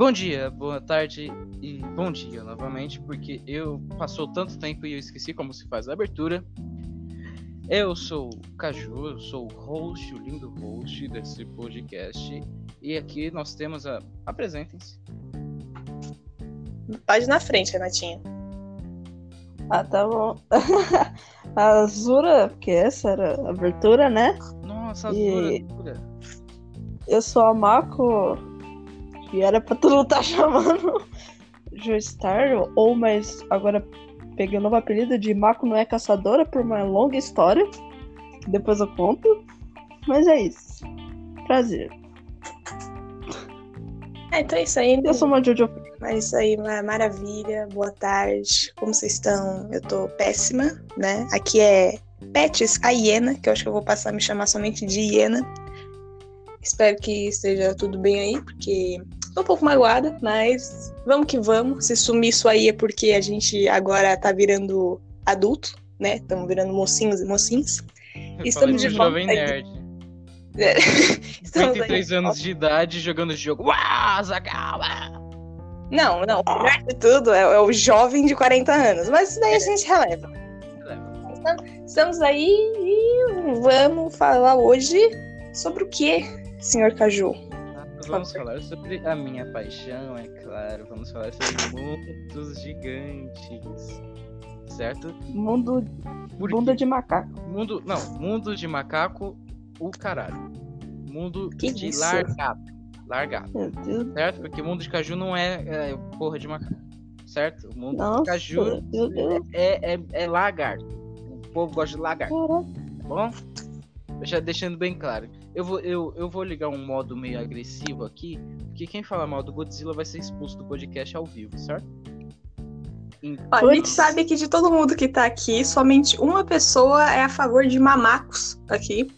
Bom dia, boa tarde e bom dia novamente, porque eu passou tanto tempo e eu esqueci como se faz a abertura. Eu sou o Caju, eu sou o host, o lindo host desse podcast. E aqui nós temos a. Apresentem-se. Pode na frente, Renatinha. Ah, tá bom. a Azura, porque essa era a abertura, né? Nossa, E- Azura. Eu sou a Mako, que era pra todo mundo estar chamando Joestar, ou mas agora peguei o novo apelido de Mako não é caçadora por uma longa história, depois eu conto. Mas é isso. Prazer. É, então é isso aí. Eu sou uma Jojo. É isso aí, ma- maravilha. Boa tarde. Como vocês estão? Eu tô péssima, né? Aqui é Pets, a hiena, que eu acho que eu vou passar a me chamar somente de hiena. Espero que esteja tudo bem aí, porque tô um pouco magoada, mas vamos que vamos. Se sumir isso aí é porque a gente agora tá virando adulto, né? Estamos virando mocinhos e mocinhos. Estamos de volta jovem nerd. É. Estamos 23 aí. anos de idade jogando jogo. Uau, Zagal! Não, não. O melhor de tudo é, é o jovem de 40 anos. Mas isso daí a gente releva. Estamos aí e vamos falar hoje sobre o que, senhor Caju? Vamos falar sobre a minha paixão, é claro. Vamos falar sobre mundos gigantes. Certo? Mundo Por bunda quê? de macaco. Mundo. Não, mundo de macaco, o caralho. Mundo Que de isso? Meu Deus. Certo? Porque mundo de caju não é, é porra de macaco. Certo? O mundo Nossa, de caju é, é, é lagarto. O povo gosta de lagarto. Caraca. tá bom? Já deixando bem claro. Eu vou, eu, eu vou ligar um modo meio agressivo aqui, porque quem falar mal do Godzilla vai ser expulso do podcast ao vivo, certo? Ó, a gente sabe que de todo mundo que tá aqui, somente uma pessoa é a favor de mamacos aqui.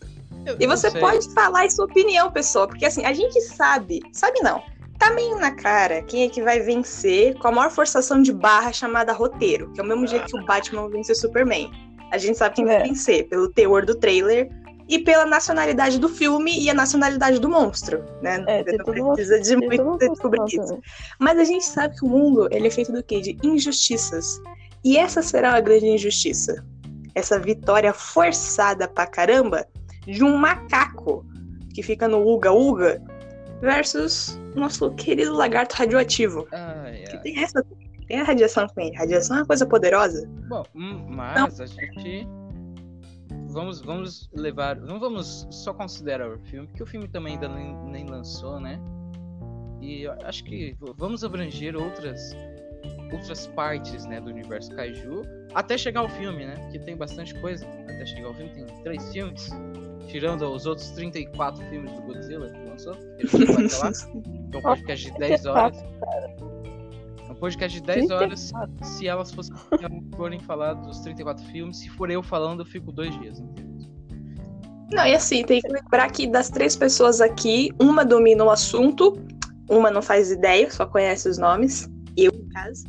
Eu- E você pode falar a sua opinião, pessoal, porque assim, a gente sabe, sabe não, tá meio na cara quem é que vai vencer com a maior forçação de barra chamada roteiro, que é o mesmo jeito que o Batman venceu o Superman. A gente sabe quem vai É. vencer, pelo teor do trailer e pela nacionalidade do filme e a nacionalidade do monstro, né? É, Você não precisa de Tem muito descobrir isso. também. Mas a gente sabe que o mundo ele é feito do quê? De injustiças. E essa será a grande injustiça. Essa vitória forçada pra caramba de um macaco que fica no Uga Uga versus nosso querido lagarto radioativo. Ai, Que tem essa tem a radiação com ele. Radiação é uma coisa poderosa. Bom, hum, mas a gente. Vamos, vamos levar. Não vamos só considerar o filme, porque o filme também ainda nem, nem lançou, né? E acho que vamos abranger outras outras partes, né, do universo Kaiju até chegar ao filme, né? Que tem bastante coisa. Até chegar ao filme tem três filmes, tirando os outros 34 filmes do Godzilla que lançou. até lá. É um podcast de 10 horas. É podcast de 10 horas se elas fossem, forem falar dos 34 filmes, se for eu falando, eu fico dois dias inteiros. Não, e assim, tem que lembrar que das três pessoas aqui, uma domina o assunto, uma não faz ideia, só conhece os nomes, eu, no caso.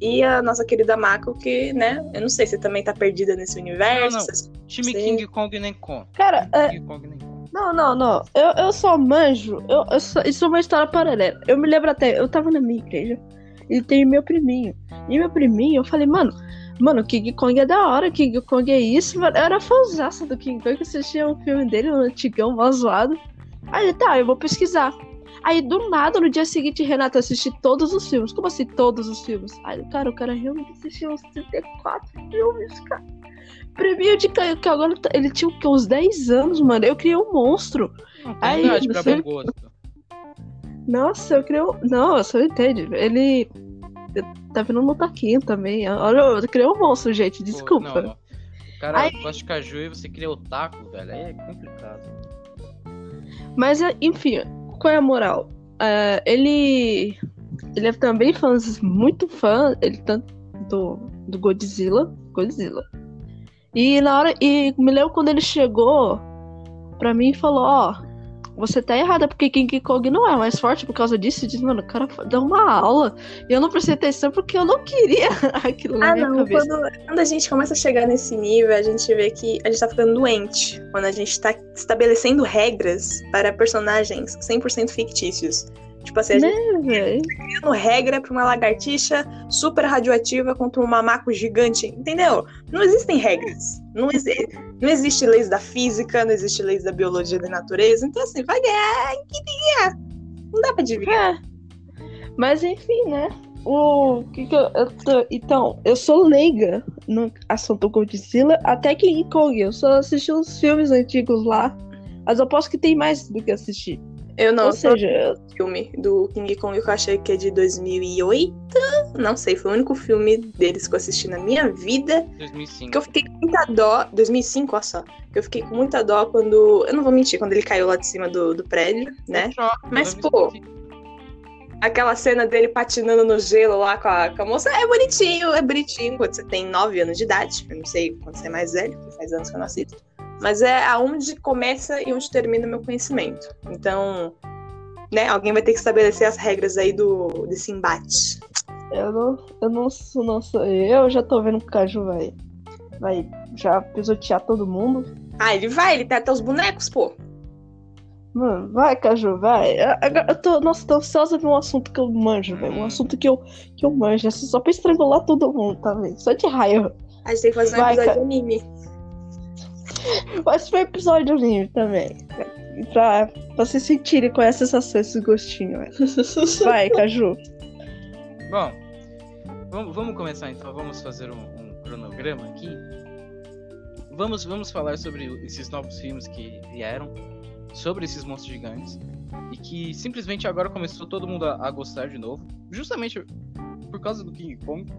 E a nossa querida Mako, que, né, eu não sei se também tá perdida nesse universo. Não, não. Time Sim. King Kong nem conta. Cara, é, King Kong nem conta. Não, não, não. Eu, eu só manjo. Eu, eu só- isso é uma história paralela. Eu me lembro até, eu tava na minha igreja e tem meu priminho. E meu priminho, eu falei, mano, mano, King Kong é da hora, King Kong é isso, mano. Eu era fãzaça do King Kong, que assistia um filme dele, um antigão, mal zoado. Aí, tá, eu vou pesquisar. Aí, do nada, no dia seguinte, Renato assisti todos os filmes. Como assim, todos os filmes? Aí, cara, o cara realmente assistiu uns 34 filmes, cara. Priminho de que que agora tá- ele tinha o quê? uns 10 anos, mano. Eu criei um monstro. Não Aí, idade pra bom gosto. Nossa, eu criei um. Não, você não entende. Ele. Tá vindo no taquinho também. Olha, eu criei um monstro, gente. Pô, Desculpa. não, não. O cara Aí- gosta de caju e você cria otaku, velho. Aí é complicado. Mas, é, enfim, qual é a moral? É, ele. Ele é também fã, muito fã. Ele tanto do, do Godzilla. Godzilla. E na hora. E me lembro quando ele chegou pra mim e falou: Ó, você tá errada, porque King Kong não é mais forte por causa disso. E diz, mano, o cara dá uma aula. E eu não prestei atenção porque eu não queria aquilo na Ah, minha não. cabeça. Quando, quando a gente começa a chegar nesse nível, a gente vê que a gente tá ficando doente. Quando a gente tá estabelecendo regras para personagens 100% fictícios. Tipo assim, a gente Né, velho? criando regra pra uma lagartixa super radioativa contra um mamaco gigante, entendeu? Não existem regras. Não, exi não existe leis da física, não existe leis da biologia da natureza. Então, assim, vai ganhar que ganhar. Não dá pra adivinhar. É. Mas enfim, né? O que que eu, eu tô- então, eu sou leiga no assunto Godzilla, até King Kong. Eu só assisti os filmes antigos lá. Mas eu posso que tem mais do que assistir. Eu não, Ou seja, eu- filme do King Kong que eu achei que é de 2008. Não sei, foi o único filme deles que eu assisti na minha vida. 2005. Que eu fiquei com muita dó. 2005, olha só. Que eu fiquei com muita dó quando. Eu não vou mentir, quando ele caiu lá de cima do, do prédio, né? Mas, pô, Aquela cena dele patinando no gelo lá com a, com a moça é bonitinho, é bonitinho quando você tem 9 anos de idade. Eu não sei quando você é mais velho, porque faz anos que eu não assisto. Mas é aonde começa e onde termina o meu conhecimento. Então, né, alguém vai ter que estabelecer as regras aí do, desse embate. eu não, eu não sou, não sou. Eu já tô vendo que o Caju vai, vai já pisotear todo mundo. Ah, ele vai, ele tem até os bonecos, pô. Mano, vai, Caju, vai. Eu, agora eu tô, nossa, tô ansiosa pra um assunto que eu manjo, velho. Um Hum. assunto que eu, que eu manjo, assim, só pra estrangular todo mundo, tá vendo? Só de raiva. A gente tem que fazer um Vai, episódio cara. de anime. Mas foi episódio anime também. Pra, vocês sentirem qual é a sensação, esse gostinho, velho. Vai, Caju. Bom, vamos, vamos começar então. Vamos fazer um, um cronograma aqui. Vamos, vamos falar sobre esses novos filmes que vieram, sobre esses monstros gigantes, e que simplesmente agora começou todo mundo a, a gostar de novo, justamente por causa do King Kong.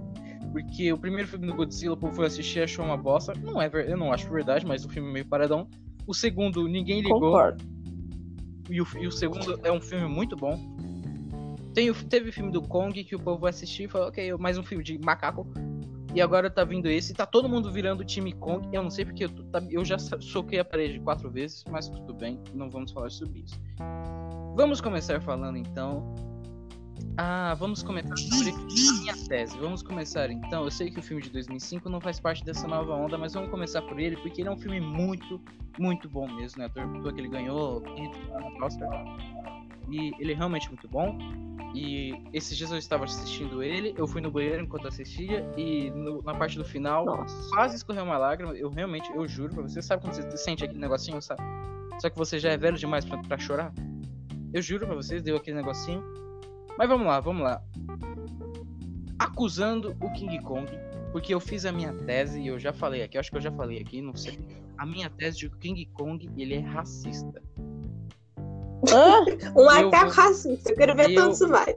Porque o primeiro filme do Godzilla, o povo foi assistir e achou uma bosta. Não é, eu não acho verdade, mas o filme é meio paradão. O segundo, ninguém ligou. Concordo. E o, e o segundo é um filme muito bom. Tem, o- teve o filme do Kong que o povo vai assistir e falou, ok, mais um filme de macaco. E agora tá vindo esse, tá todo mundo virando o time Kong. Eu não sei porque eu, tá- eu já so- soquei a parede quatro vezes, mas tudo bem, não vamos falar sobre isso. Vamos começar falando então. Ah, vamos começar sobre minha tese. Vamos começar então. Eu sei que o filme de 2005 não faz parte dessa nova onda, mas vamos começar por ele porque ele é um filme muito, muito bom mesmo, né? À toa que ele ganhou 500 Oscar. E ele é realmente muito bom. E esses dias eu estava assistindo ele, eu fui no banheiro enquanto assistia e no- na parte do final Nossa. quase escorreu uma lágrima. Eu realmente, eu juro pra você, sabe quando você sente aquele negocinho, sabe? Só que você já é velho demais pra, pra chorar? Eu juro pra vocês, deu aquele negocinho. Mas vamos lá, vamos lá. Acusando o King Kong, porque eu fiz a minha tese e eu já falei aqui, acho que eu já falei aqui, não sei. A minha tese de que o King Kong, ele é racista. Um vou- racista. Eu quero ver eu- tanto isso vai.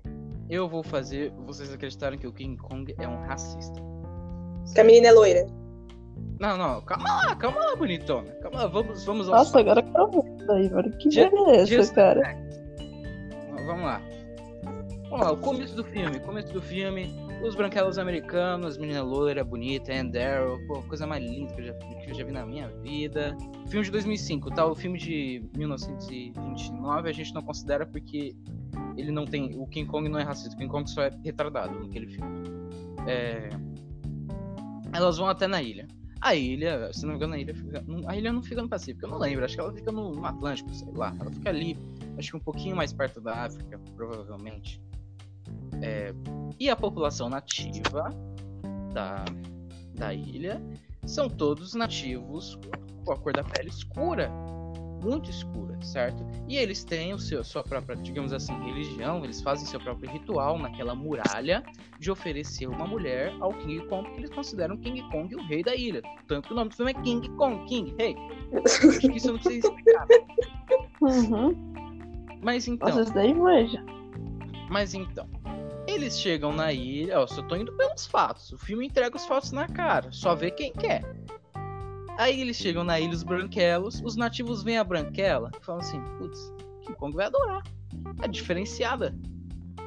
Eu vou fazer vocês acreditarem que o King Kong é um racista. Que a menina é loira. Não, não, calma lá, calma lá, bonitona. Calma lá, vamos, vamos aos Nossa, agora eu quero ver isso aí, mano. Que é just- cara? Vamos lá. Vamos lá, o começo do filme. Começo do filme, os branquelos americanos, menina loira, bonita, Ann Darrow, pô, coisa mais linda que eu, já, que eu já vi na minha vida. Filme de 2005, tá? O filme de 1929 a gente não considera porque ele não tem. O King Kong não é racista, o King Kong só é retardado naquele filme. É, Elas vão até na ilha. A ilha, se não me engano, a ilha, fica... a ilha não fica no Pacífico, eu não lembro. Acho que ela fica no Atlântico, sei lá. Ela fica ali acho que um pouquinho mais perto da África, provavelmente. É, e a população nativa da, da ilha são todos nativos com a cor da pele escura, muito escura, certo? E eles têm o seu, sua própria, digamos assim, religião, eles fazem seu próprio ritual naquela muralha de oferecer uma mulher ao King Kong, porque eles consideram King Kong o rei da ilha. Tanto que o nome do filme é King Kong, King, rei. Acho que isso eu não precisa explicar. Uhum. Mas então. Nossa, isso daí manja. Mas então, eles chegam na ilha, ó, só tô indo pelos fatos. O filme entrega os fatos na cara, só vê quem quer. Aí eles chegam na ilha, os branquelos, os nativos veem a branquela e falam assim, putz, King Kong vai adorar. É diferenciada.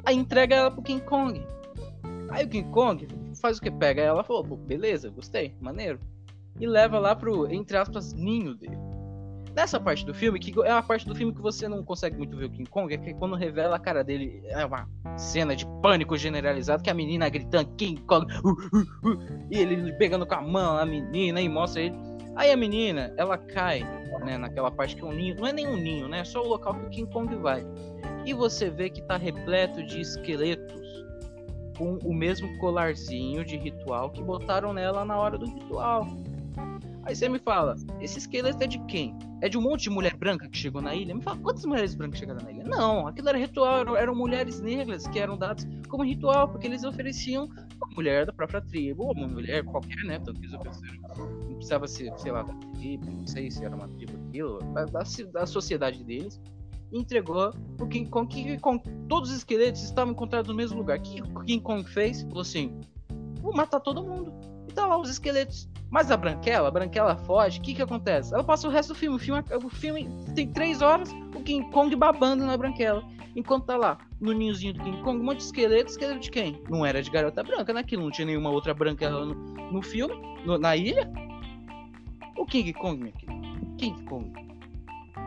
Aí entrega ela pro King Kong. Aí o King Kong faz o que? Pega ela e pô, beleza, gostei, maneiro. E leva lá pro, entre aspas, ninho dele. Nessa parte do filme, que é uma parte do filme que você não consegue muito ver o King Kong, é que quando revela a cara dele, é uma cena de pânico generalizado, que a menina gritando King Kong, uh, uh, uh, e ele pegando com a mão a menina e mostra ele. Aí a menina, ela cai né? Naquela parte que é um ninho. Não é nem um ninho, né? É só o local que o King Kong vai. E você vê que tá repleto de esqueletos com o mesmo colarzinho de ritual que botaram nela na hora do ritual. Aí você me fala, esse esqueleto é de quem? É de um monte de mulher branca que chegou na ilha? Me fala, quantas mulheres brancas chegaram na ilha? Não, aquilo era ritual, eram, mulheres negras que eram dadas como ritual, porque eles ofereciam uma mulher da própria tribo, ou uma mulher qualquer, né? Tanto que eles ofereceram. Não precisava ser, sei lá, da tribo, não sei se era uma tribo aquilo, da, da, da sociedade deles. Entregou o King Kong, Kong. Todos os esqueletos estavam encontrados no mesmo lugar. O que o King Kong fez? Falou assim: vou matar todo mundo. E tá lá os esqueletos. Mas a Branquela, a Branquela foge, o que que acontece? Ela passa o resto do filme. O filme, o filme tem três horas, o King Kong babando na Branquela. Enquanto tá lá, no ninhozinho do King Kong, um monte de esqueleto. Esqueleto de quem? Não era de garota branca, naquilo. Né? Não tinha nenhuma outra Branquela no, no filme, no, na ilha. O King Kong, minha querida. King Kong.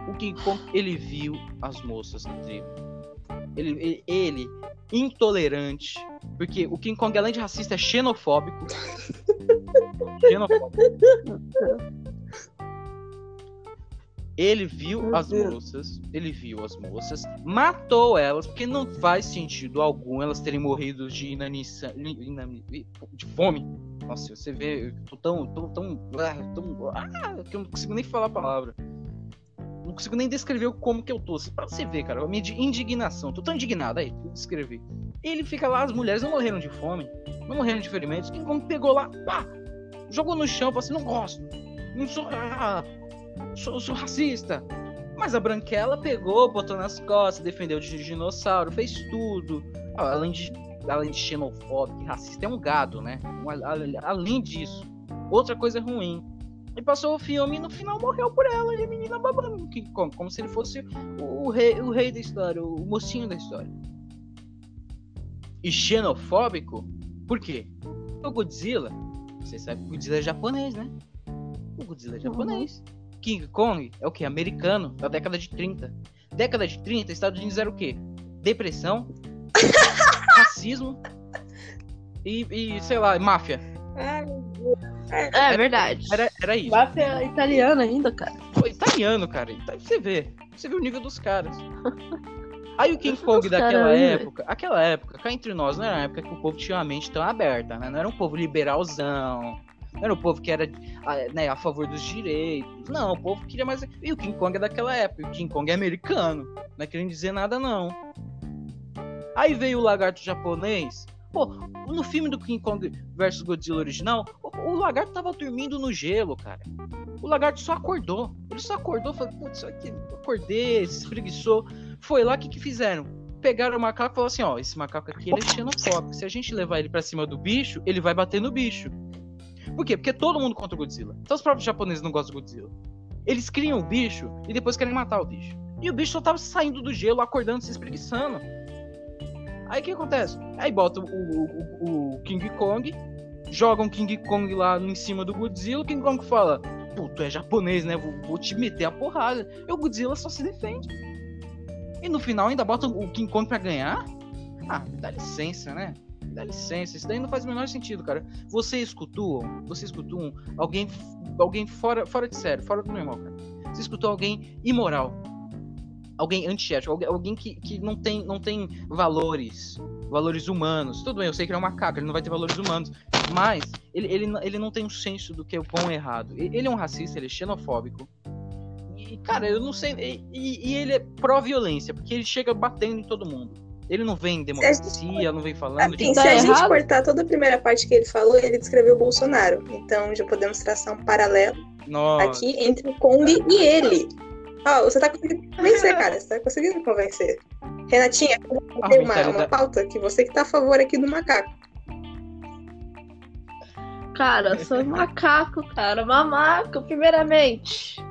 O King Kong, ele viu as moças da tribo. Ele, ele, ele, intolerante, porque o King Kong, além de racista, é xenofóbico. Xenofóbico. Ele viu as moças, ele viu as moças, matou elas, porque não faz sentido algum elas terem morrido de inanição, de fome. Nossa, você vê, eu tô tão, tão, tão, ah, tão ah, que eu não consigo nem falar a palavra. Não consigo nem descrever como que eu tô. Pra você ver, cara, a minha indignação. Tô tão indignado aí, descrever. Ele fica lá, as mulheres não morreram de fome, não morreram de ferimentos. Quem como pegou lá, pá, jogou no chão, falou assim: não gosto, não sou, ah, sou, sou racista. Mas a Branquela pegou, botou nas costas, defendeu de dinossauro, fez tudo. Além de, além de xenofóbico e racista, é um gado, né? Além disso, outra coisa ruim. E passou o filme e no final morreu por ela e a menina babando King Kong, como se ele fosse o, o, rei, o rei da história, o mocinho da história e xenofóbico, por quê? O Godzilla, você sabe que o Godzilla é japonês, né? O Godzilla é japonês. Uhum. King Kong é o que? Americano, da década de 30. Década de 30, Estados Unidos era o quê? Depressão, racismo e, e, sei lá, máfia. É, é verdade. Era, era isso. Máfia italiana ainda, cara. Foi italiano, cara. Então, você vê. Você vê o nível dos caras. Aí o King Kong daquela época, aquela época, cá entre nós, não era uma época que o povo tinha a mente tão aberta, né? Não era um povo liberalzão, não era um povo que era né, a favor dos direitos. Não, o povo queria mais. E o King Kong é daquela época, o King Kong é americano, não é querendo dizer nada, não. Aí veio o lagarto japonês. Pô, no filme do King Kong versus Godzilla original, o, lagarto tava dormindo no gelo, cara. O lagarto só acordou. Ele só acordou, falou, putz, aqui, acordei, se espreguiçou. Foi lá, que, que fizeram? Pegaram o macaco e falaram assim: ó, esse macaco aqui ele é xenofóbico. Se a gente levar ele para cima do bicho, ele vai bater no bicho. Por quê? Porque todo mundo contra o Godzilla. Então os próprios japoneses não gostam do Godzilla. Eles criam o bicho e depois querem matar o bicho. E o bicho só tava saindo do gelo, acordando, se espreguiçando. Aí o que acontece? Aí bota o, o, o, King Kong, jogam King Kong lá em cima do Godzilla, King Kong fala, puto, é japonês, né? Vou, vou te meter a porrada. E o Godzilla só se defende. E no final ainda bota o King Kong pra ganhar? Ah, dá licença, né? Dá licença, isso daí não faz o menor sentido, cara. Você escutou, você escutou um, alguém, alguém fora, fora de sério, fora do normal, cara. Você escutou alguém imoral, alguém antiético, alguém, alguém que, que não, tem, não tem valores, valores humanos. Tudo bem, eu sei que ele é um macaco, ele não vai ter valores humanos, mas ele, ele, ele não tem um senso do que é bom e errado. Ele é um racista, ele é xenofóbico, e, cara, eu não sei. E, e ele é pró-violência, porque ele chega batendo em todo mundo. Ele não vem em democracia, não vem falando assim, de. Se a errado. gente cortar toda a primeira parte que ele falou, ele descreveu o Bolsonaro. Então já podemos traçar um paralelo Nossa. aqui entre o Kong e ele. Ó, oh, você tá conseguindo convencer, cara. Você tá conseguindo convencer. Renatinha, tem uma, uma pauta que você que tá a favor aqui do macaco. Cara, sou macaco, cara. Mamaco, primeiramente.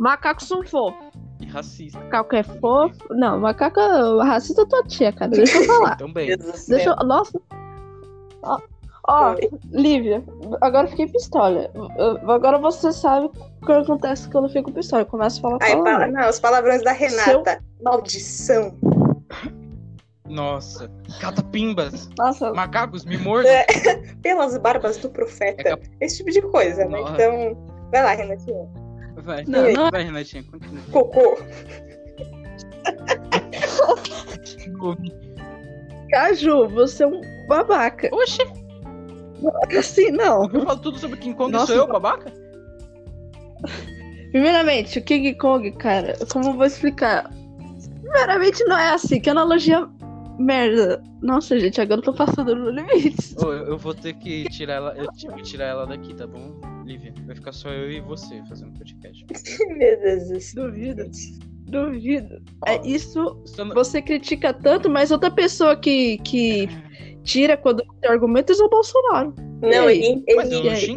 Macacos são fofos. E racista. Macaco é fofo. Não, macaco racista tua tia, cara. Deixa eu falar. Também. Deixa eu... Nossa. Ó, ó Lívia, agora eu fiquei pistola. Agora você sabe o que acontece quando eu fico pistola. Eu começo a falar Aí, fala, Não, os palavrões da Renata. Eu... Maldição. Nossa, catapimbas. Nossa. Macacos, me mordam. É, pelas barbas do profeta. É cap... Esse tipo de coisa, né? Nossa. Então, vai lá, Renatinha. Vai, Não, não- vai, Renatinha, continua. Cocô. Caju, você é um babaca. Oxe, Assim, não. eu falo tudo sobre King Kong, Nossa, sou eu, babaca? Primeiramente, o King Kong, cara, como eu vou explicar? Primeiramente, não é assim, que analogia merda. Nossa, gente, agora eu tô passando no limite. Eu, eu vou ter que tirar ela, eu tive que tirar ela daqui, tá bom, Lívia? Vai ficar só eu e você fazendo podcast. Meu Deus do céu. Duvido. Duvido. É isso. Você critica tanto, mas outra pessoa que, que tira quando tem argumentos é o Bolsonaro. Não, aí? ele,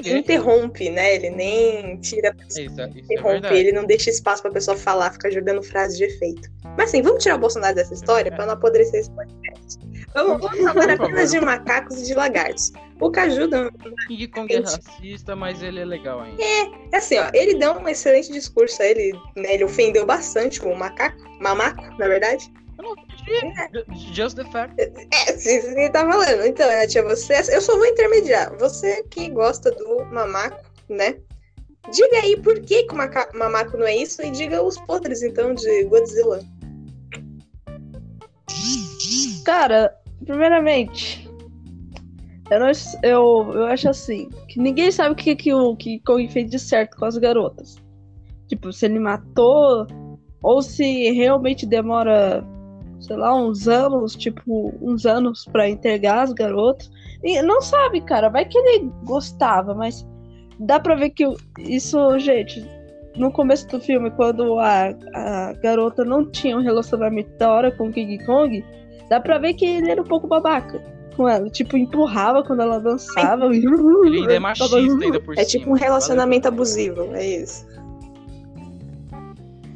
ele interrompe, né? Ele nem tira a pessoa. É, isso, é- isso é Interrompe, verdade. ele não deixa espaço pra pessoa falar, fica jogando frase de efeito. Mas assim, vamos tirar o Bolsonaro dessa história pra não apodrecer esse podcast. Vamos, vamos falar apenas de macacos e de lagartos. O Caju dá King Kong é racista, mas ele é legal ainda. É assim, ó, ele deu um excelente discurso, ele, né, ele ofendeu bastante o macaco, mamaco, na verdade. Eu não entendi. Just the fact. É, se você tá falando. Então, né, tia, você, eu só vou intermediar. Você que gosta do mamaco, né? Diga aí por que, que o maca- mamaco não é isso e diga os podres, então, de Godzilla. Cara, primeiramente, eu, não, eu, eu acho assim, que ninguém sabe o que, que o que Kong fez de certo com as garotas. Tipo, se ele matou, ou se realmente demora, sei lá, uns anos, tipo, uns anos pra entregar as garotas. E não sabe, cara, vai que ele gostava, mas dá pra ver que isso, gente, no começo do filme, quando a, a garota não tinha um relacionamento da hora com o King Kong, Dá pra ver que ele era um pouco babaca com ela. Tipo, empurrava quando ela dançava. Ele ainda é machista ainda por É cima. tipo um relacionamento abusivo, é isso.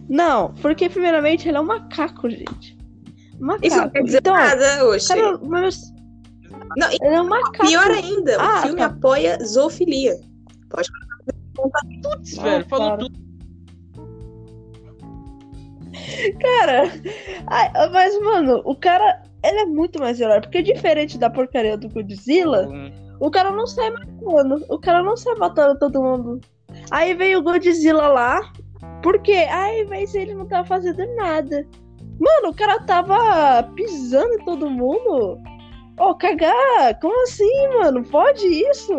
Não, porque primeiramente ele é um macaco, gente. Macaco. Isso não quer dizer então, nada, oxe. cara, mas Não, ele é um macaco. pior ainda, Ah, o filme tá. apoia zoofilia. Putz, velho, Ah, falou tudo. Cara, ai, mas, mano, o cara, ele é muito mais herói. Porque diferente da porcaria do Godzilla, Hum, o cara não sai matando. O cara não sai matando todo mundo. Aí veio o Godzilla lá. Por quê? Aí, mas ele não tava fazendo nada. Mano, o cara tava pisando em todo mundo. Ô, cagar! Como assim, mano? Pode isso?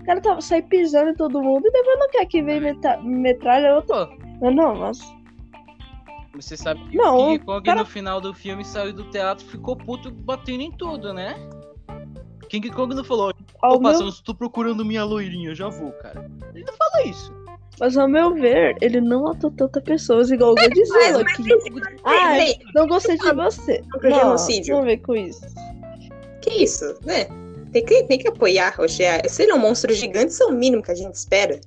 O cara tava sai pisando em todo mundo e depois não quer que venha meta- metralha outro. Não, não, mas. Você sabe que Não, o King Kong cara- no final do filme saiu do teatro e ficou puto batendo em tudo, né? King Kong não falou, Ao opa, meu, só estou procurando minha loirinha, já vou, cara. Ele não fala isso. mas ao meu ver, ele não matou tantas pessoas igual o Godzilla. Mas, que... Ah, não gostei de você. Não, não vem com isso. Que isso, né? Tem que, tem que apoiar, Roche. Se ele é um monstro gigante, isso é o mínimo que a gente espera.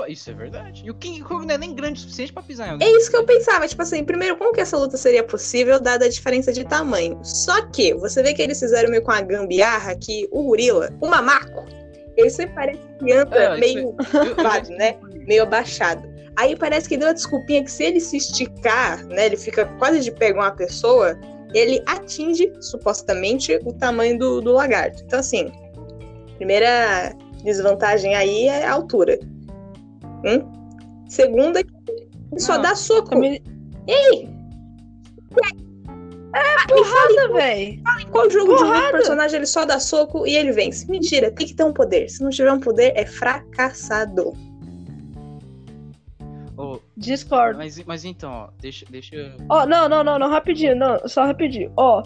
É, isso é verdade. E o King Kong não é nem grande o suficiente pra pisar em alguém. É isso que eu pensava. Tipo assim, primeiro, como que essa luta seria possível, dada a diferença de tamanho? Só que você vê que eles fizeram meio com a gambiarra que o gorila, o mamaco, ele sempre parece que anda É, isso meio já- lado, né? meio abaixado. Aí parece que deu a desculpinha que se ele se esticar, né, ele fica quase de pé com uma pessoa, ele atinge, supostamente, o tamanho do, do lagarto. Então, assim, primeira desvantagem aí é a altura. Hum? Segunda, ele só Não, dá soco. Também... Ei! É porrada, véi. Qual jogo de Porrada! luta, o personagem ele só dá soco e ele vence? Mentira, tem que ter um poder. Se não tiver um poder, é fracassado. Discord. mas, mas então, ó, deixa, deixa eu... Ó, não, não, não, não, rapidinho, não, só rapidinho. Ó,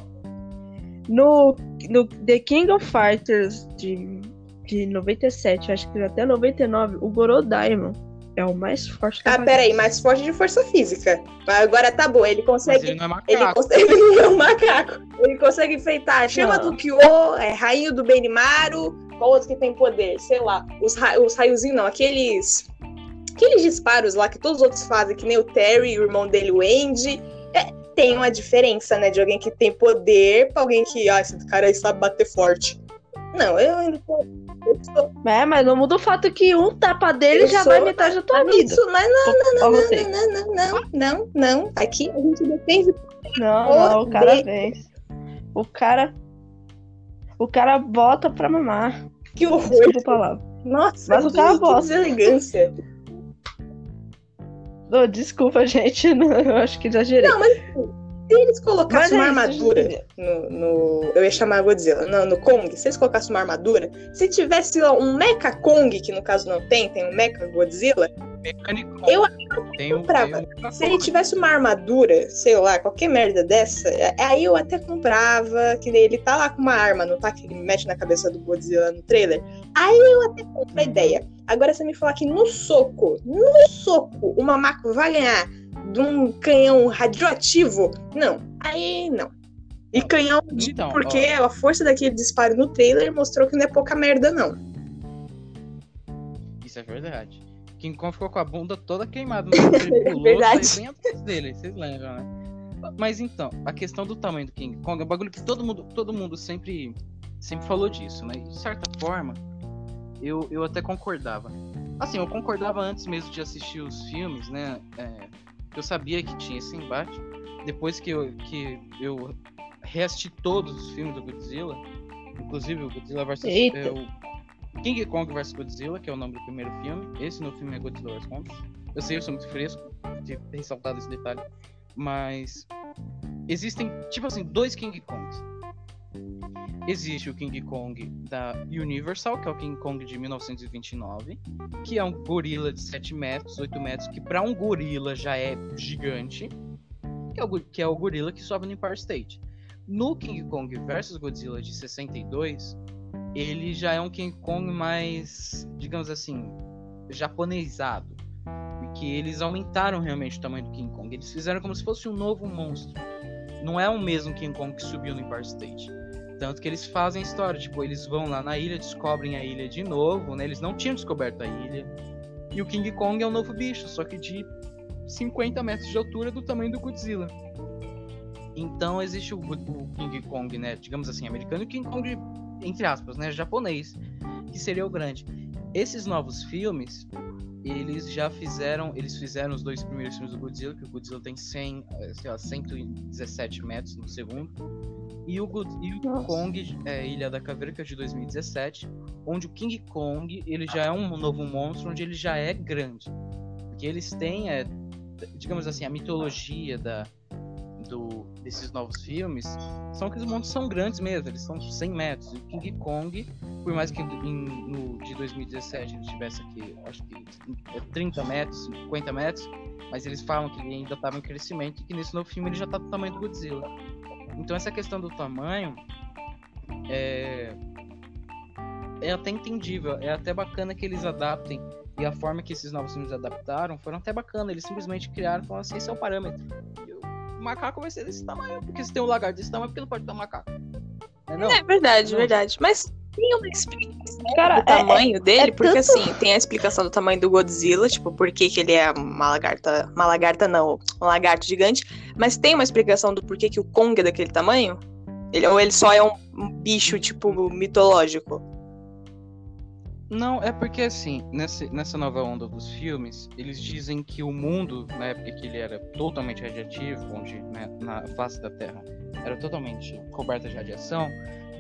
no, no The King of Fighters de, de 97, acho que até 99, o Gorodaimon é o mais forte da Ah, peraí, mais forte de força física. Mas agora tá bom, ele Mas consegue ele não é Ele consegue ele é um macaco. Ele consegue enfrentar a chama Não. do Kyo, é rainho do Benimaru, qual outro que tem poder? Sei lá. Os, ra os raiozinhos não, aqueles. Aqueles disparos lá que todos os outros fazem, que nem o Terry, o irmão dele, o Andy. É, tem uma diferença, né? De alguém que tem poder pra alguém que, ah, esse cara aí sabe bater forte. Não, eu ainda tô. Eu É, mas não muda o fato que um tapa dele Eu já sou- vai metade da tua vida. isso, mas não, Ó, não, você. não, não, não, não, não. Aqui a gente defende. Não, não, o cara vence. O cara. O cara bota pra mamar. Que horror. Desculpa a palavra. Nossa, Mas o cara que, gosta. deselegância. Desculpa, gente. Não, eu acho que exagerei. Não, mas se eles colocassem é uma isso, armadura no, no- Eu ia chamar Godzilla. Não, no Kong, se eles colocassem uma armadura, se tivesse ó, um Mecha Kong, que no caso não tem, tem um Mecha Godzilla, Mecânico. Eu o, comprava. tem o- se ele tivesse uma armadura, sei lá, qualquer merda dessa, é- aí eu até comprava, que nem ele tá lá com uma arma, não tá que ele mexe na cabeça do Godzilla no trailer. Aí eu até compro a ideia. Agora você me falar que no soco, no soco, o Mamaco vai ganhar de um canhão radioativo, não. Aí não. E canhão de, Então, porque a força daquele disparo no trailer mostrou que não é pouca merda, não. Isso é verdade. King Kong ficou com a bunda toda queimada. Mas ele pulou, Verdade. saiu bem atrás dele, vocês lembram, né? Mas então, a questão do tamanho do King Kong é um bagulho que todo mundo, todo mundo sempre, sempre falou disso, né? De certa forma, eu, eu até concordava. Assim, eu concordava antes mesmo de assistir os filmes, né? É, eu sabia que tinha esse embate. Depois que eu, que eu reassisti todos os filmes do Godzilla, inclusive o Godzilla vs. É, o King Kong vs Godzilla, que é o nome do primeiro filme. Esse no filme é Godzilla vs Kong. Eu sei, eu sou muito fresco de ter ressaltado esse detalhe. Mas existem, tipo assim, dois King Kongs. Existe o King Kong da Universal, que é o King Kong de 1929, que é um gorila de 7 metros, 8 metros, que para um gorila já é gigante, que é, o, que é o gorila que sobe no Empire State. No King Kong vs Godzilla de 62, ele já é um King Kong mais, digamos assim, japonesado. E que eles aumentaram realmente o tamanho do King Kong. Eles fizeram como se fosse um novo monstro. Não é o mesmo King Kong que subiu no Empire State. Tanto que eles fazem história, tipo, eles vão lá na ilha, descobrem a ilha de novo, né? Eles não tinham descoberto a ilha. E o King Kong é um novo bicho, só que de 50 metros de altura do tamanho do Godzilla. Então existe o, o King Kong, né? Digamos assim, americano, e o King Kong, entre aspas, né? Japonês, que seria o grande. Esses novos filmes, eles já fizeram, eles fizeram os dois primeiros filmes do Godzilla, que o Godzilla tem 100, eh, sei lá, 117 metros no segundo. E o, e. Kong, é, Ilha da Caveira, que é de 2017, onde o King Kong, ele já é um novo monstro, onde ele já é grande. Porque eles têm, é, digamos assim, a mitologia da, do, desses novos filmes são que os monstros são grandes mesmo, eles são 100 metros. E o King Kong, por mais que em- no de 2017 ele estivesse aqui, acho que é 30 metros, 50 metros, mas eles falam que ele ainda estava em crescimento e que nesse novo filme ele já tá do tamanho do Godzilla. Então essa questão do tamanho é é até entendível, é até bacana que eles adaptem e a forma que esses novos filmes adaptaram foram até bacana. Eles simplesmente criaram e falaram assim, esse é o parâmetro. E o macaco vai ser desse tamanho, porque se tem um lagarto desse tamanho, porque não pode ter um macaco. Entendeu? É verdade, Não. verdade. Mas tem uma explicação Cara, do é- tamanho dele, é porque tanto- assim, tem a explicação do tamanho do Godzilla, tipo, por que que ele é uma lagarta. Uma lagarta não, um lagarto gigante. Mas tem uma explicação do porquê que o Kong é daquele tamanho? Ele, ou ele só é um, um bicho, tipo, mitológico? Não, é porque assim, nessa, nessa nova onda dos filmes, eles dizem que o mundo, na época que ele era totalmente radiativo, onde né, na face da Terra era totalmente coberta de radiação,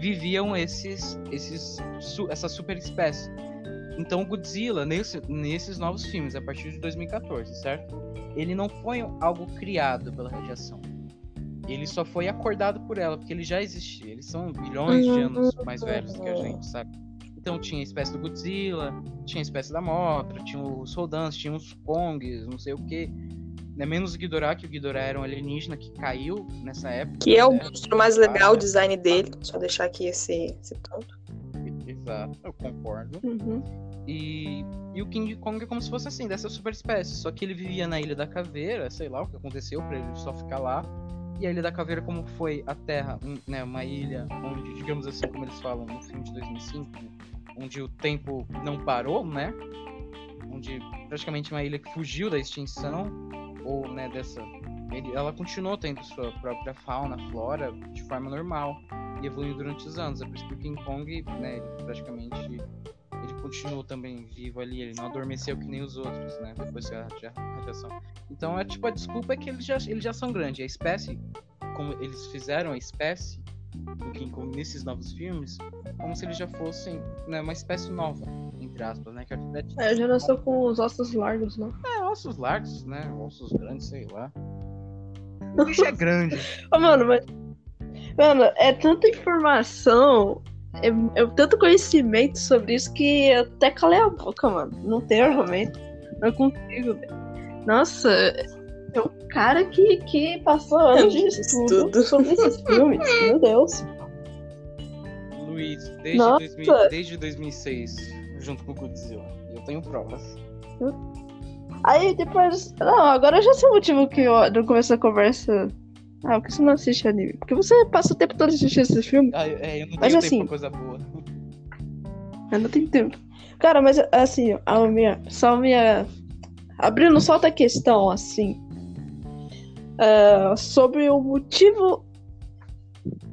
viviam esses, esses, su- essa super espécie. Então Godzilla, nesse, nesses novos filmes, a partir de 2014, certo? Ele não foi algo criado pela radiação. Ele só foi acordado por ela, porque ele já existia. Eles são bilhões de anos mais velhos do que a gente, sabe? Então tinha a espécie do Godzilla, tinha a espécie da Mothra, tinha os Rodans, tinha os Kongs, não sei o que. Né? Menos o Ghidorah, que o Ghidorah era um alienígena que caiu nessa época. Que é o né? monstro mais legal, o design dele. Só deixar aqui esse, esse ponto. Exato, eu concordo. Uhum. E, e o King Kong é como se fosse assim, dessa super espécie. Só que ele vivia na Ilha da Caveira, sei lá o que aconteceu pra ele só ficar lá. E a Ilha da Caveira, como foi a Terra, um, né, uma ilha onde, digamos assim, como eles falam no filme de 2005, onde o tempo não parou, né? Onde praticamente uma ilha que fugiu da extinção, ou né, dessa. ele- ela continuou tendo sua própria fauna, flora, de forma normal e evoluiu durante os anos. É por isso que o King Kong, né, ele praticamente ele continuou também vivo ali, ele não adormeceu que nem os outros, né? Depois da radia- radiação. Então é tipo, a desculpa é que eles já, eles já são grandes. A espécie, como eles fizeram a espécie do King Kong nesses novos filmes, como se eles já fossem né, uma espécie nova, entre aspas, né? Que até É, já nasceu com os ossos largos, né? é ossos largos, né? Ossos grandes, sei lá. O bicho é grande. Ô, mano, mas. Mano, é tanta informação, é, é tanto conhecimento sobre isso que eu até calei a boca, mano. Não tem argumento. Não consigo, velho. Nossa, é um cara que, que passou anos de estudo, sobre esses filmes. Meu Deus. Luiz, desde, Nossa. 2000 desde 2006, junto com o Godzilla. Eu tenho provas. Aí depois. Não, agora eu já sei o motivo que eu não começo a conversa. Ah, porque você não assiste anime? Porque você passa o tempo todo assistindo esses filmes. Ah, é, eu não tenho Mas tempo assim- coisa boa. Eu não tenho tempo. Cara, mas assim, a minha. Só a minha. Abrindo só outra questão, assim. ah, sobre o motivo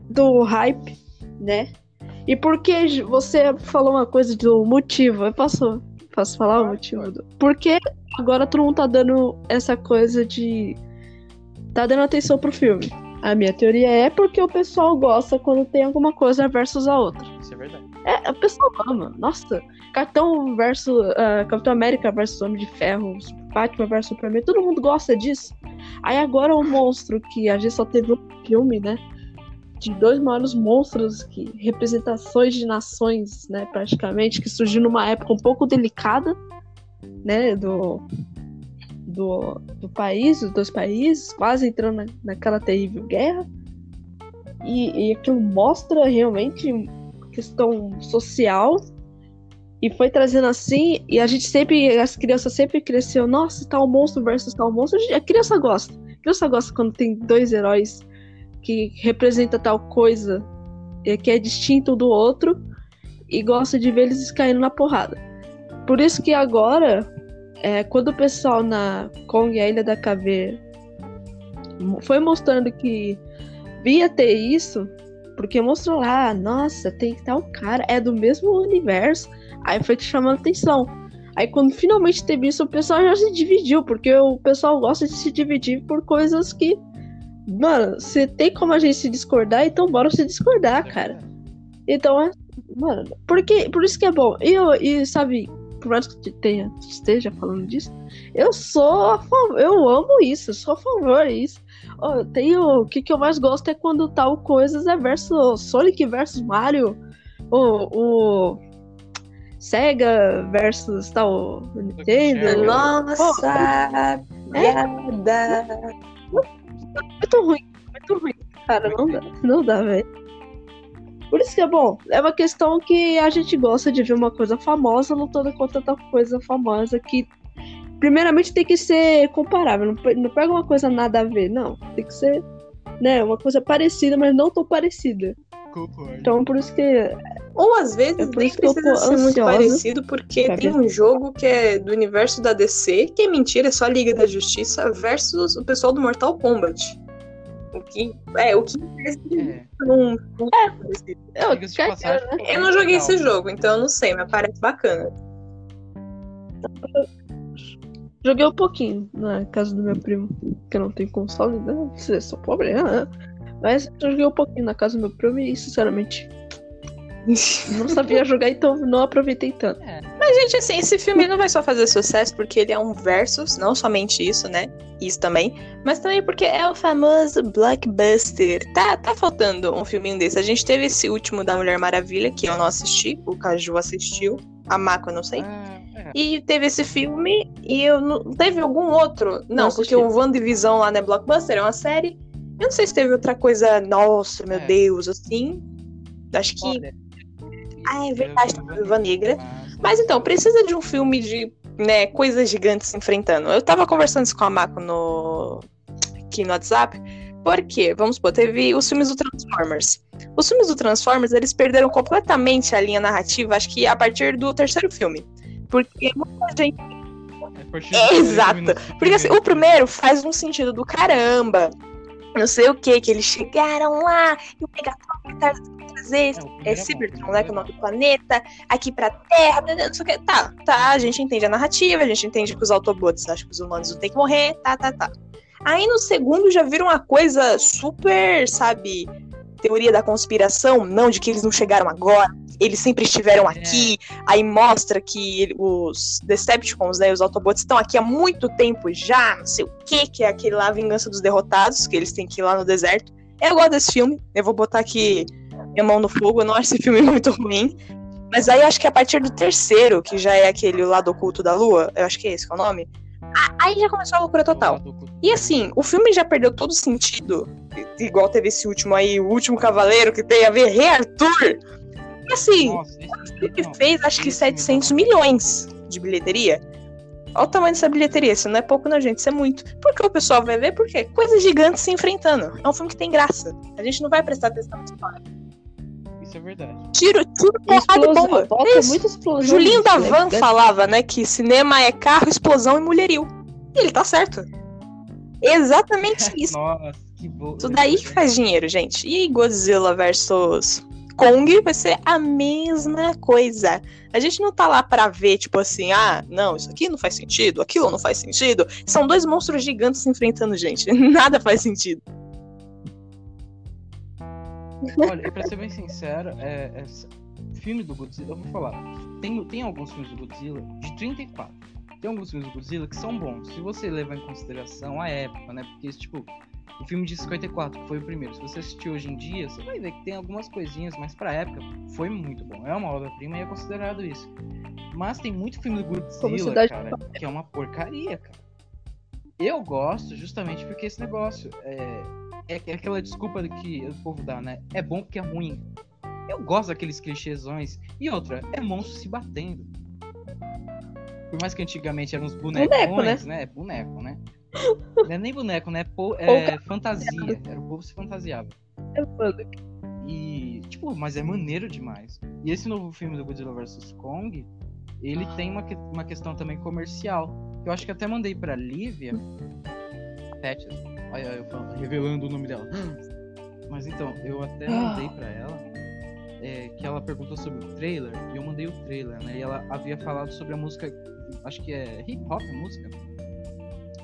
do hype, né? E por que você falou uma coisa do motivo? Eu posso, posso falar o motivo? Do... Por que agora todo mundo tá dando essa coisa de. tá dando atenção pro filme? A minha teoria é porque o pessoal gosta quando tem alguma coisa versus a outra. Isso é verdade. É, o pessoal ama. Nossa, Capitão versus. ah, Capitão América versus Homem de Ferro, Batman versus Superman, todo mundo gosta disso. Aí agora o monstro que a gente só teve um filme, né? De dois maiores monstros que representações de nações, né, praticamente, que surgiu numa época um pouco delicada, né, do do, do país, dos dois países, quase entrando na, naquela terrível guerra. E, e aquilo mostra realmente questão social e foi trazendo assim e a gente sempre as crianças sempre cresceu nossa tal monstro versus tal monstro a criança gosta a criança gosta quando tem dois heróis que representa tal coisa e que é distinto do outro e gosta de ver eles caindo na porrada por isso que agora é, quando o pessoal na Kong e a Ilha da Caveira foi mostrando que via ter isso porque mostrou lá, nossa, tem tal cara, é do mesmo universo. Aí foi te chamando atenção. Aí quando finalmente teve isso, o pessoal já se dividiu, porque o pessoal gosta de se dividir por coisas que. Mano, se tem como a gente se discordar, então bora se discordar, é cara. Então, é- mano, porque, por isso que é bom. E, eu, e sabe, por mais que tenha, esteja falando disso, eu sou a favor, eu amo isso, eu sou a favor disso. Eu tenho, o que, que eu mais gosto é quando tal coisas é versus Sonic versus Mario, o, o Sega versus tal Nintendo. Nossa, piada. Muito ruim, muito ruim, cara, não dá, não dá, velho. Por isso que é bom. É uma questão que a gente gosta de ver uma coisa famosa lutando contra outra coisa famosa que, primeiramente, tem que ser comparável. Não, não pega uma coisa nada a ver, não. Tem que ser, né, uma coisa parecida, mas não tão parecida. Concordo. Então, por isso que. Ou às vezes É por nem isso que eu precisa ser muito parecido, porque tem ver. um jogo que é do universo da DC, que é mentira, é só a Liga da Justiça, versus o pessoal do Mortal Kombat. O que. É, o que É, não. não é parecido. Eu, de quer- passagem, Eu não joguei esse jogo, então eu não sei, mas parece bacana. Joguei um pouquinho na casa do meu primo, que não tem console, né? Vocês são pobre, né? Mas eu joguei um pouquinho na casa do meu primo e, sinceramente, não sabia jogar, então não aproveitei tanto. Mas, gente, assim, esse filme não vai só fazer sucesso porque ele é um versus, não somente isso, né? Isso também, mas também porque é o famoso blockbuster. Tá, tá faltando um filminho desse. A gente teve esse último da Mulher Maravilha, que eu não assisti, o Caju assistiu, a Mako eu não sei. Ah, é. E teve esse filme e eu não. Teve algum outro? Não, Não porque o WandaVision lá não é blockbuster, é uma série. Eu não sei se teve outra coisa, nossa, meu É. Deus, assim. Acho que. Olha, Ah, é verdade, tá uma Viúva Negra. mas- então, precisa de um filme de, né, coisas gigantes se enfrentando. Eu tava conversando isso com a Mako no... aqui no WhatsApp. Por quê? Vamos supor, teve os filmes do Transformers. Os filmes do Transformers, eles perderam completamente a linha narrativa, acho que a partir do terceiro filme. Porque muita gente. É, exato. Porque assim, o primeiro faz um sentido do caramba. Não sei o que, que eles chegaram lá e o Megatron tra- trazer É, é é Cybertron, né? Que é o nome do planeta, aqui pra Terra, não sei o que. Tá, tá, a gente entende a narrativa, a gente entende que os Autobots acham que os humanos não têm que morrer, tá, tá, tá. Aí no segundo já vira uma coisa super, sabe, teoria da conspiração, não, de que eles não chegaram agora, eles sempre estiveram aqui, aí mostra que os Decepticons, né, os Autobots estão aqui há muito tempo já, não sei o que, que é aquele lá, a Vingança dos Derrotados, que eles têm que ir lá no deserto. Eu gosto desse filme, eu vou botar aqui minha mão no fogo, eu não acho esse filme muito ruim. Mas aí acho que a partir do terceiro, que já é aquele lado oculto da lua, eu acho que é esse que é o nome, aí já começou a loucura total. E assim, o filme já perdeu todo sentido. Igual teve esse último aí, o último cavaleiro que tem a ver Rei Arthur. E assim, Nossa, o filme não, fez acho que esse filme 700 não- milhões de bilheteria. Olha o tamanho dessa bilheteria, isso não é pouco não, gente, isso é muito. Porque o pessoal vai ver, por quê? Coisas gigantes se enfrentando. É um filme que tem graça. A gente não vai prestar atenção na história. Isso é verdade. Tiro, tiro, porrada e Explosão, bomba. bota É isso. muita explosão. Julinho da Van falava, né, que cinema é carro, explosão e mulherio. E ele tá certo. Exatamente isso. Nossa, que boa. Isso daí que faz dinheiro, gente. E Godzilla versus Kong vai ser a mesma coisa. A gente não tá lá pra ver, tipo assim, ah, não, isso aqui não faz sentido, aquilo não faz sentido. São dois monstros gigantes se enfrentando, gente. Nada faz sentido. Olha, pra ser bem sincero, é, é filme do Godzilla, eu vou falar. Tem, tem alguns filmes do Godzilla de 34. Tem alguns filmes do Godzilla que são bons. Se você levar em consideração a época, né? Porque, tipo, o filme de 54, que foi o primeiro, se você assistir hoje em dia, você vai ver que tem algumas coisinhas, mas pra época foi muito bom. É uma obra-prima e é considerado isso. Mas tem muito filme do Godzilla, cara, que é uma porcaria, cara. Eu gosto justamente porque esse negócio é, é aquela desculpa que o povo dá, né? É bom porque é ruim. Eu gosto daqueles clichêsões. E outra, é monstro se batendo. Por mais que antigamente eram uns bonecões, né? É boneco, né? Não é nem boneco, né? Po- é fantasia. Era o povo se fantasiava. E, tipo, mas é maneiro demais. E esse novo filme do Godzilla vs Kong, ele tem uma, que- uma questão também comercial. Eu acho que até mandei pra Lívia. Pet. Olha eu falando, revelando o nome dela. Mas então, eu até mandei pra ela é, que ela perguntou sobre o trailer. E eu mandei o trailer, né? E ela havia falado sobre a música. Acho que é hip hop a música.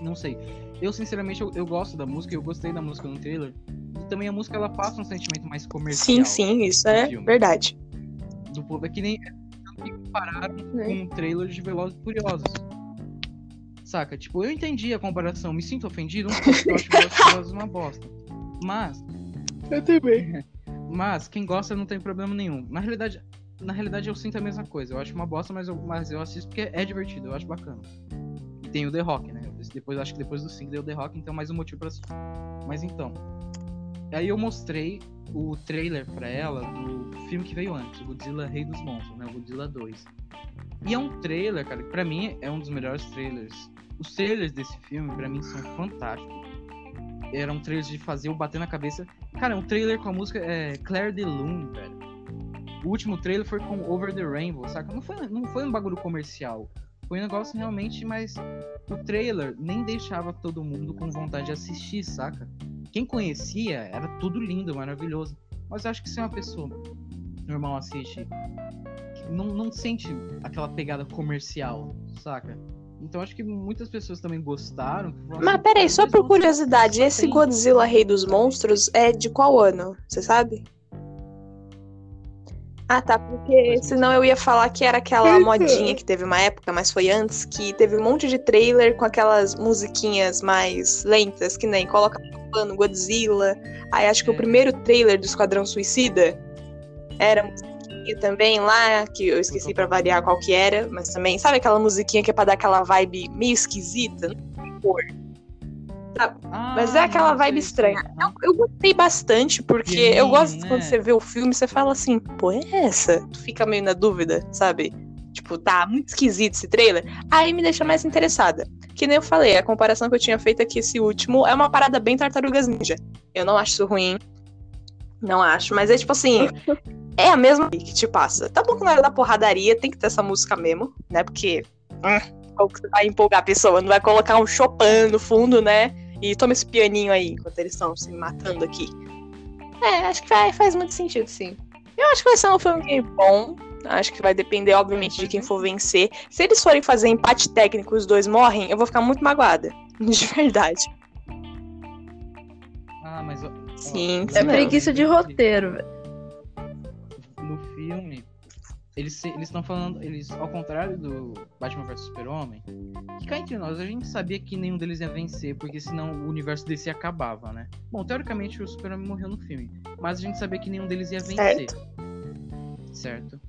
Não sei. Eu, sinceramente, eu, eu gosto da música, eu gostei da música no trailer. E também a música ela passa um sentimento mais comercial Sim, sim, isso é filme. verdade. do povo. É que nem que compararam com um trailer de Velozes e Furiosos. Saca? Tipo, eu entendi a comparação. Me sinto ofendido um pouco, eu acho Velozes uma bosta. Mas, Eu também. mas, quem gosta não tem problema nenhum. Na realidade, na realidade eu sinto a mesma coisa. Eu acho uma bosta, mas eu, mas eu assisto porque é divertido, eu acho bacana. E tem o The Rock, né? Depois, acho que depois do 5 deu o The Rock, então mais um motivo pra assistir. Mas então. Aí eu mostrei o trailer pra ela do filme que veio antes, o Godzilla Rei dos Monstros, né? O Godzilla 2. E é um trailer, cara, que pra mim é um dos melhores trailers. Os trailers desse filme, pra mim, são fantásticos. Eram trailers de fazer eu bater na cabeça. Cara, um trailer com a música é Claire de Lune, velho. O último trailer foi com Over the Rainbow, saca? Não foi, não foi um bagulho comercial. Foi um negócio realmente, mas o trailer nem deixava todo mundo com vontade de assistir, saca? Quem conhecia era tudo lindo, maravilhoso. Mas eu acho que se uma pessoa normal assiste, não, não sente aquela pegada comercial, saca? Então acho que muitas pessoas também gostaram. falaram Mas peraí, "Cara, só por curiosidade, esse tem- Godzilla Rei dos Monstros é de qual ano? Você sabe? Ah, tá, porque senão eu ia falar que era aquela modinha que teve uma época, mas foi antes, que teve um monte de trailer com aquelas musiquinhas mais lentas, que nem coloca no Godzilla. Aí acho que o É. primeiro trailer do Esquadrão Suicida era também lá, que eu esqueci pra variar qual que era, mas também, sabe aquela musiquinha que é pra dar aquela vibe meio esquisita? Não cor. Ah, Mas é aquela vibe sei, sei. estranha. Eu, eu gostei bastante, porque Pianinho, eu gosto né? quando você vê o filme, você fala assim, pô, é essa? Tu fica meio na dúvida, sabe? Tipo, tá muito esquisito esse trailer. Aí me deixa mais interessada. Que nem eu falei, a comparação que eu tinha feito aqui, esse último, é uma parada bem tartarugas ninja. Eu não acho isso ruim. Não acho, mas é tipo assim. É a mesma que te passa. Tá bom que na hora da porradaria tem que ter essa música mesmo, né? Porque. hum, que você vai empolgar a pessoa? Não vai colocar um Chopin no fundo, né? E toma esse pianinho aí, enquanto eles estão se matando aqui. É, acho que vai, faz muito sentido, sim. Eu acho que vai ser um filme bom. Acho que vai depender, obviamente, de quem for vencer. Se eles forem fazer empate técnico e os dois morrem, eu vou ficar muito magoada. De verdade. Ah, mas. Sim. É preguiça de roteiro, velho. No filme, eles estão falando, eles ao contrário do Batman vs Super-Homem, que cá entre nós a gente sabia que nenhum deles ia vencer, porque senão o universo desse acabava, né? Bom, teoricamente o Super-Homem morreu no filme, mas a gente sabia que nenhum deles ia vencer. Certo. certo?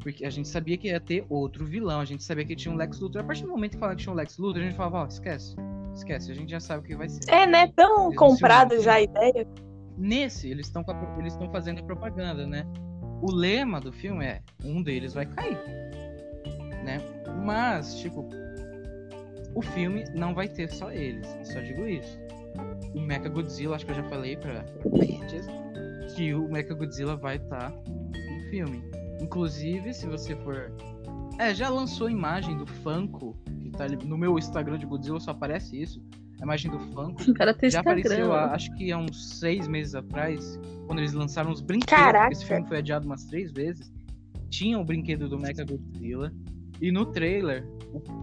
Porque a gente sabia que ia ter outro vilão, a gente sabia que tinha um Lex Luthor. A partir do momento que falaram que tinha um Lex Luthor, a gente falava, ó, oh, esquece. Esquece, a gente já sabe o que vai ser. É, né? Tão eles comprada já a ideia. Nesse, eles estão eles estão fazendo a propaganda, né? O lema do filme é um deles vai cair, né? Mas, tipo, o filme não vai ter só eles, só digo isso. O Mecha Godzilla, acho que eu já falei pra que o Mecha Godzilla vai estar tá no filme. Inclusive, se você for. É, já lançou imagem do Funko, que tá ali no meu Instagram de Godzilla, só aparece isso. A imagem do Funko. O cara tem já Instagram, apareceu, acho que há uns seis meses atrás, quando eles lançaram os brinquedos. Caraca. Esse filme foi adiado umas três vezes. Tinha o brinquedo do Mega Godzilla. E no trailer,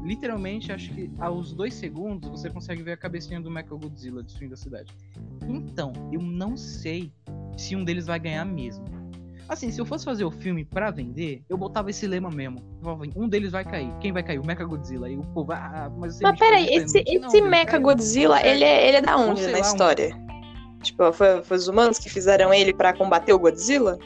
literalmente, acho que aos dois segundos, você consegue ver a cabecinha do Mecha Godzilla destruindo a cidade. Então, eu não sei se um deles vai ganhar mesmo. Assim, se eu fosse fazer o filme para vender, eu botava esse lema mesmo. Um deles vai cair. Quem vai cair? O Mecha Godzilla. E o povo, ah, mas Mas peraí, esse, esse Mecha Godzilla, ele é, ele é da onde na lá, história? Um... Tipo, foi, foi os humanos que fizeram ele para combater o Godzilla?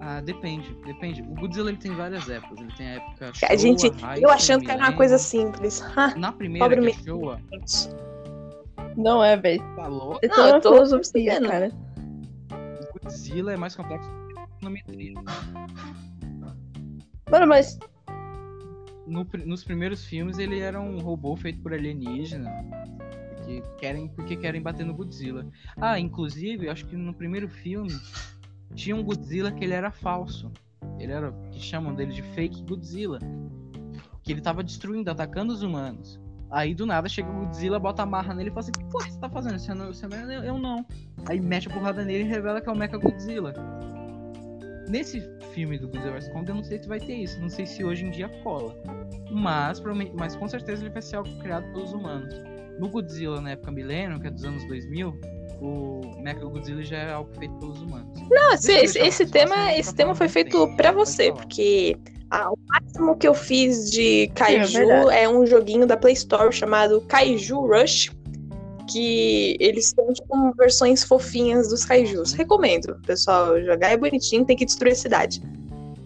Ah, depende, depende. O Godzilla ele tem várias épocas. Ele tem a época. Showa, a gente, eu achando que era uma coisa simples. Na primeira, que é Showa. Não é, velho. Falou? Não, eu tô filosofia, cara. Godzilla é mais complexo que econometria. Mano, mas. No, nos primeiros filmes ele era um robô feito por alienígena. Que querem, porque querem bater no Godzilla. Ah, inclusive, acho que no primeiro filme tinha um Godzilla que ele era falso. Ele era. que chamam dele de fake Godzilla. Que ele tava destruindo, atacando os humanos. Aí do nada chega o Godzilla, bota a marra nele e fala assim: O que você tá fazendo? Você não, você não, é eu não. Aí mete a porrada nele e revela que é o Mecha Godzilla. Nesse filme do Godzilla vs Kong, eu não sei se vai ter isso. Não sei se hoje em dia cola. Mas, mas com certeza ele vai ser algo criado pelos humanos. No Godzilla, na época Millennium, que é dos anos 2000, o Mecha Godzilla já é algo feito pelos humanos. Não, esse, esse, esse tema, esse tema foi feito para você, porque ah, o máximo que eu fiz de Kaiju é, é, um joguinho da Play Store chamado Kaiju Rush. Que eles são tipo versões fofinhas dos kaijus. Recomendo, pessoal, jogar é bonitinho, tem que destruir a cidade.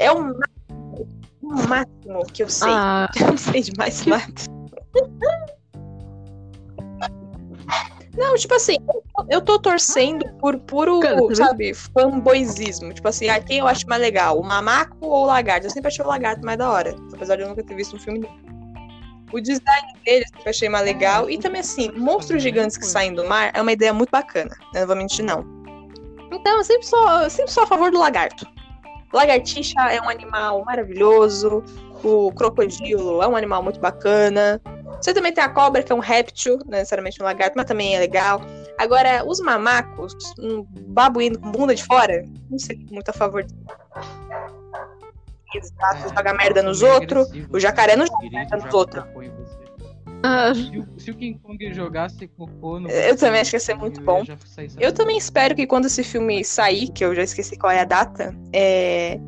É o máximo, o máximo que eu sei. Ah. Eu não sei de mais nada. Não, tipo assim, eu tô torcendo por puro, Cara, sabe, fanboyzismo. Tipo assim, ah, quem eu acho mais legal? O mamaco ou o lagarto? Eu sempre achei o lagarto mais da hora. Apesar de eu nunca ter visto um filme O design deles eu achei mais legal. E também, assim, monstros gigantes que saem do mar é uma ideia muito bacana. Né? Não vou mentir, não. Então, eu sempre sou, eu sempre sou a favor do lagarto. Lagartixa é um animal maravilhoso. O crocodilo é um animal muito bacana. Você também tem a cobra, que é um réptil, não necessariamente um lagarto, mas também é legal. Agora, os mamacos, um babuíno com bunda de fora, não sei muito a favor de. Exato, é, joga merda nos outros. O jacaré não joga merda nos outros. Ah. Se, o, se, o, King Kong jogasse cocô no. Eu também acho que ia ser muito bom. Eu também espero que quando esse filme sair, que eu já esqueci qual é a data, é...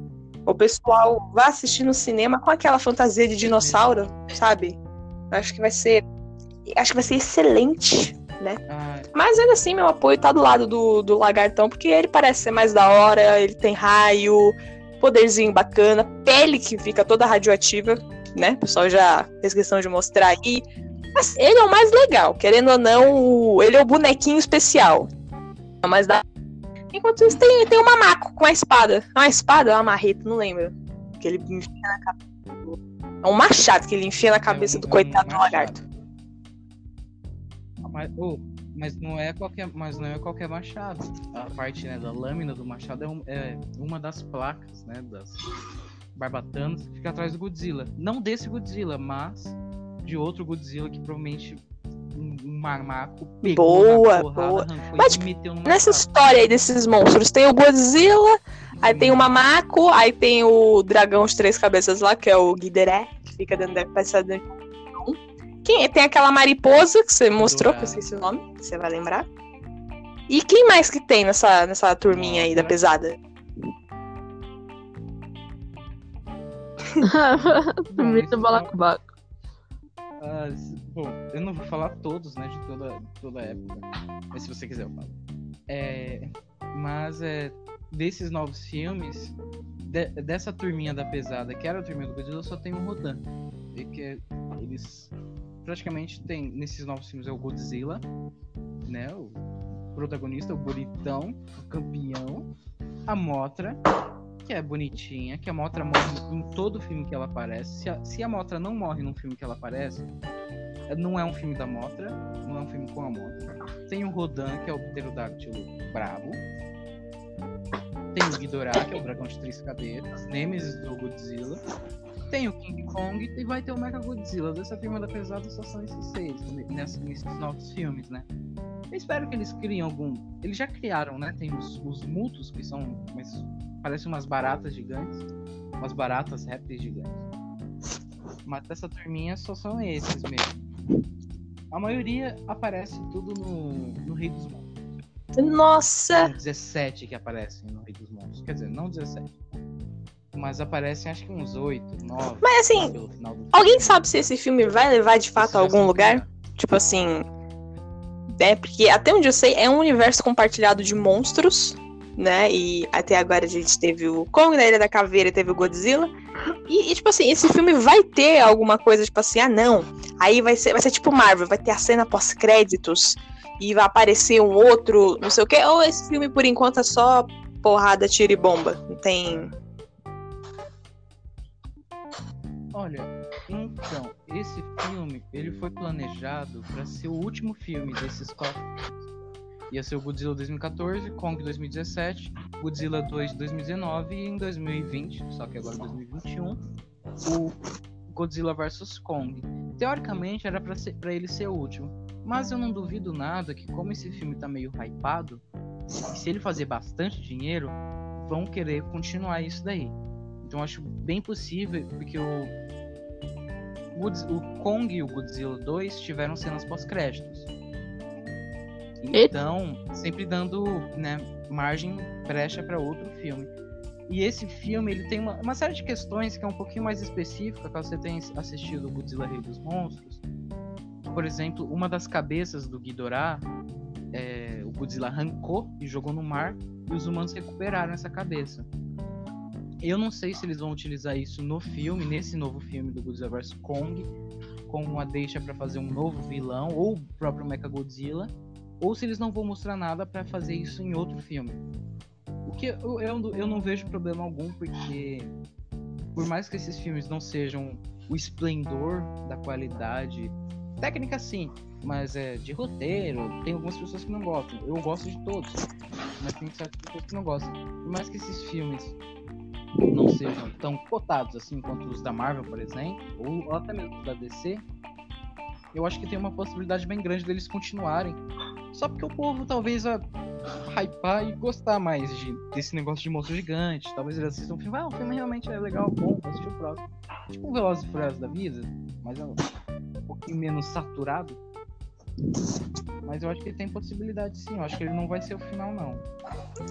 o pessoal vá assistir no cinema com aquela fantasia de dinossauro, sabe? Acho que vai ser. Acho que vai ser excelente, né? Ah. Mas ainda assim, meu apoio tá do lado do, do lagartão, porque ele parece ser mais da hora, ele tem raio, poderzinho bacana, pele que fica toda radioativa, né? O pessoal já fez questão de mostrar aí. Mas ele é o mais legal, querendo ou não, ele é o bonequinho especial. É mais da. Enquanto isso, tem, tem um mamaco com a espada. Uma espada ou uma marreta, não lembro. Que ele enfia na cabeça. É um machado que ele enfia na cabeça é um, do coitado do lagarto. Mas, oh, mas, não é qualquer, mas não é qualquer machado. A parte né, da lâmina do machado é, um, é uma das placas, né, das barbatanas que fica atrás do Godzilla. Não desse Godzilla, mas de outro Godzilla que provavelmente um, marmaco pegou boa, porrada, boa. Mas nessa história aí desses monstros tem o Godzilla, Aí tem o Mamaco, aí tem o dragão de três cabeças lá, que é o Guideré, que fica dentro da peça dentro quem, é? tem aquela mariposa que você mostrou, que eu esqueci o nome, você vai lembrar. E quem mais que tem nessa, nessa turminha aí da pesada? Turminha do balacobaco. Ah, bom, eu não vou falar todos, né, de toda, de toda época. Mas se você quiser, eu falo. É, mas é, desses novos filmes, de, dessa turminha da pesada, que era a turminha do Godzilla, só tem um Rodan. E que é, eles praticamente tem, nesses novos filmes, é o Godzilla, né? O protagonista, o bonitão, o campeão, a Motra, que é bonitinha, que a Motra morre em todo filme que ela aparece. Se a, se a Motra não morre num filme que ela aparece, não é um filme da Motra, não é um filme com a Motra. Tem o Rodan, que é o pterodáctilo brabo. Tem o Ghidorah, que é o dragão de três cabeças. Nemesis do Godzilla. Tem o King Kong e vai ter o Mega Godzilla. Dessa turma da pesada só são esses seis, nessa- nesses novos filmes, né? Eu espero que eles criem algum. Eles já criaram, né? Tem os, os mutos, que são. Mas parecem umas baratas gigantes. Umas baratas répteis gigantes. Mas dessa turminha só são esses mesmo. A maioria aparece tudo no, no Rei dos Monstros. Nossa! São 17 que aparecem no Rei dos Monstros. Quer dizer, não 17. Mas aparecem acho que uns 8, 9. Mas, assim. Alguém sabe se esse filme vai levar de fato Isso a algum lugar? Tipo assim. É, porque até onde eu sei, é um universo compartilhado de monstros, né? E até agora a gente teve o Kong na Ilha da Caveira e teve o Godzilla. E, e, tipo assim, esse filme vai ter alguma coisa, tipo assim, ah, não. Aí vai ser, vai ser tipo Marvel, vai ter a cena pós-créditos e vai aparecer um outro, não sei o quê. Ou esse filme, por enquanto, é só porrada, tiro e bomba. Não tem. Olha, então, esse filme, ele foi planejado pra ser o último filme desses quatro. Ia ser o Godzilla 2014, Kong 2017, Godzilla 2 2019 e em 2020, só que agora 2021, o Godzilla vs Kong. Teoricamente era pra ele ser o último, mas eu não duvido nada que como esse filme tá meio hypado, se ele fazer bastante dinheiro, vão querer continuar isso daí. Então acho bem possível, porque o, o Kong e o Godzilla 2 tiveram cenas pós-créditos. Então, sempre dando né, margem, brecha para outro filme. E esse filme ele tem uma, uma série de questões que é um pouquinho mais específica, caso você tenha assistido o Godzilla Rei dos Monstros. Por exemplo, uma das cabeças do Ghidorah, é, o Godzilla arrancou e jogou no mar, e os humanos recuperaram essa cabeça. Eu não sei se eles vão utilizar isso no filme, nesse novo filme do Godzilla vs Kong, como uma deixa para fazer um novo vilão, ou o próprio Mechagodzilla, ou se eles não vão mostrar nada para fazer isso em outro filme. O que eu, eu, eu não vejo problema algum, porque por mais que esses filmes não sejam o esplendor da qualidade técnica sim, mas é de roteiro, tem algumas pessoas que não gostam. Eu gosto de todos, mas tem certas pessoas que não gostam. Por mais que esses filmes não sejam tão cotados assim quanto os da Marvel, por exemplo, ou até mesmo da DC, eu acho que tem uma possibilidade bem grande deles continuarem. Só porque o povo talvez vai hypar e gostar mais de, desse negócio de monstro gigante. Talvez eles assistam um filme, ah, o filme realmente é legal, bom, vou assistir o próximo. Tipo um Velozes e Furiosos da vida, mas é um pouquinho menos saturado. Mas eu acho que ele tem possibilidade sim. Eu acho que ele não vai ser o final, não.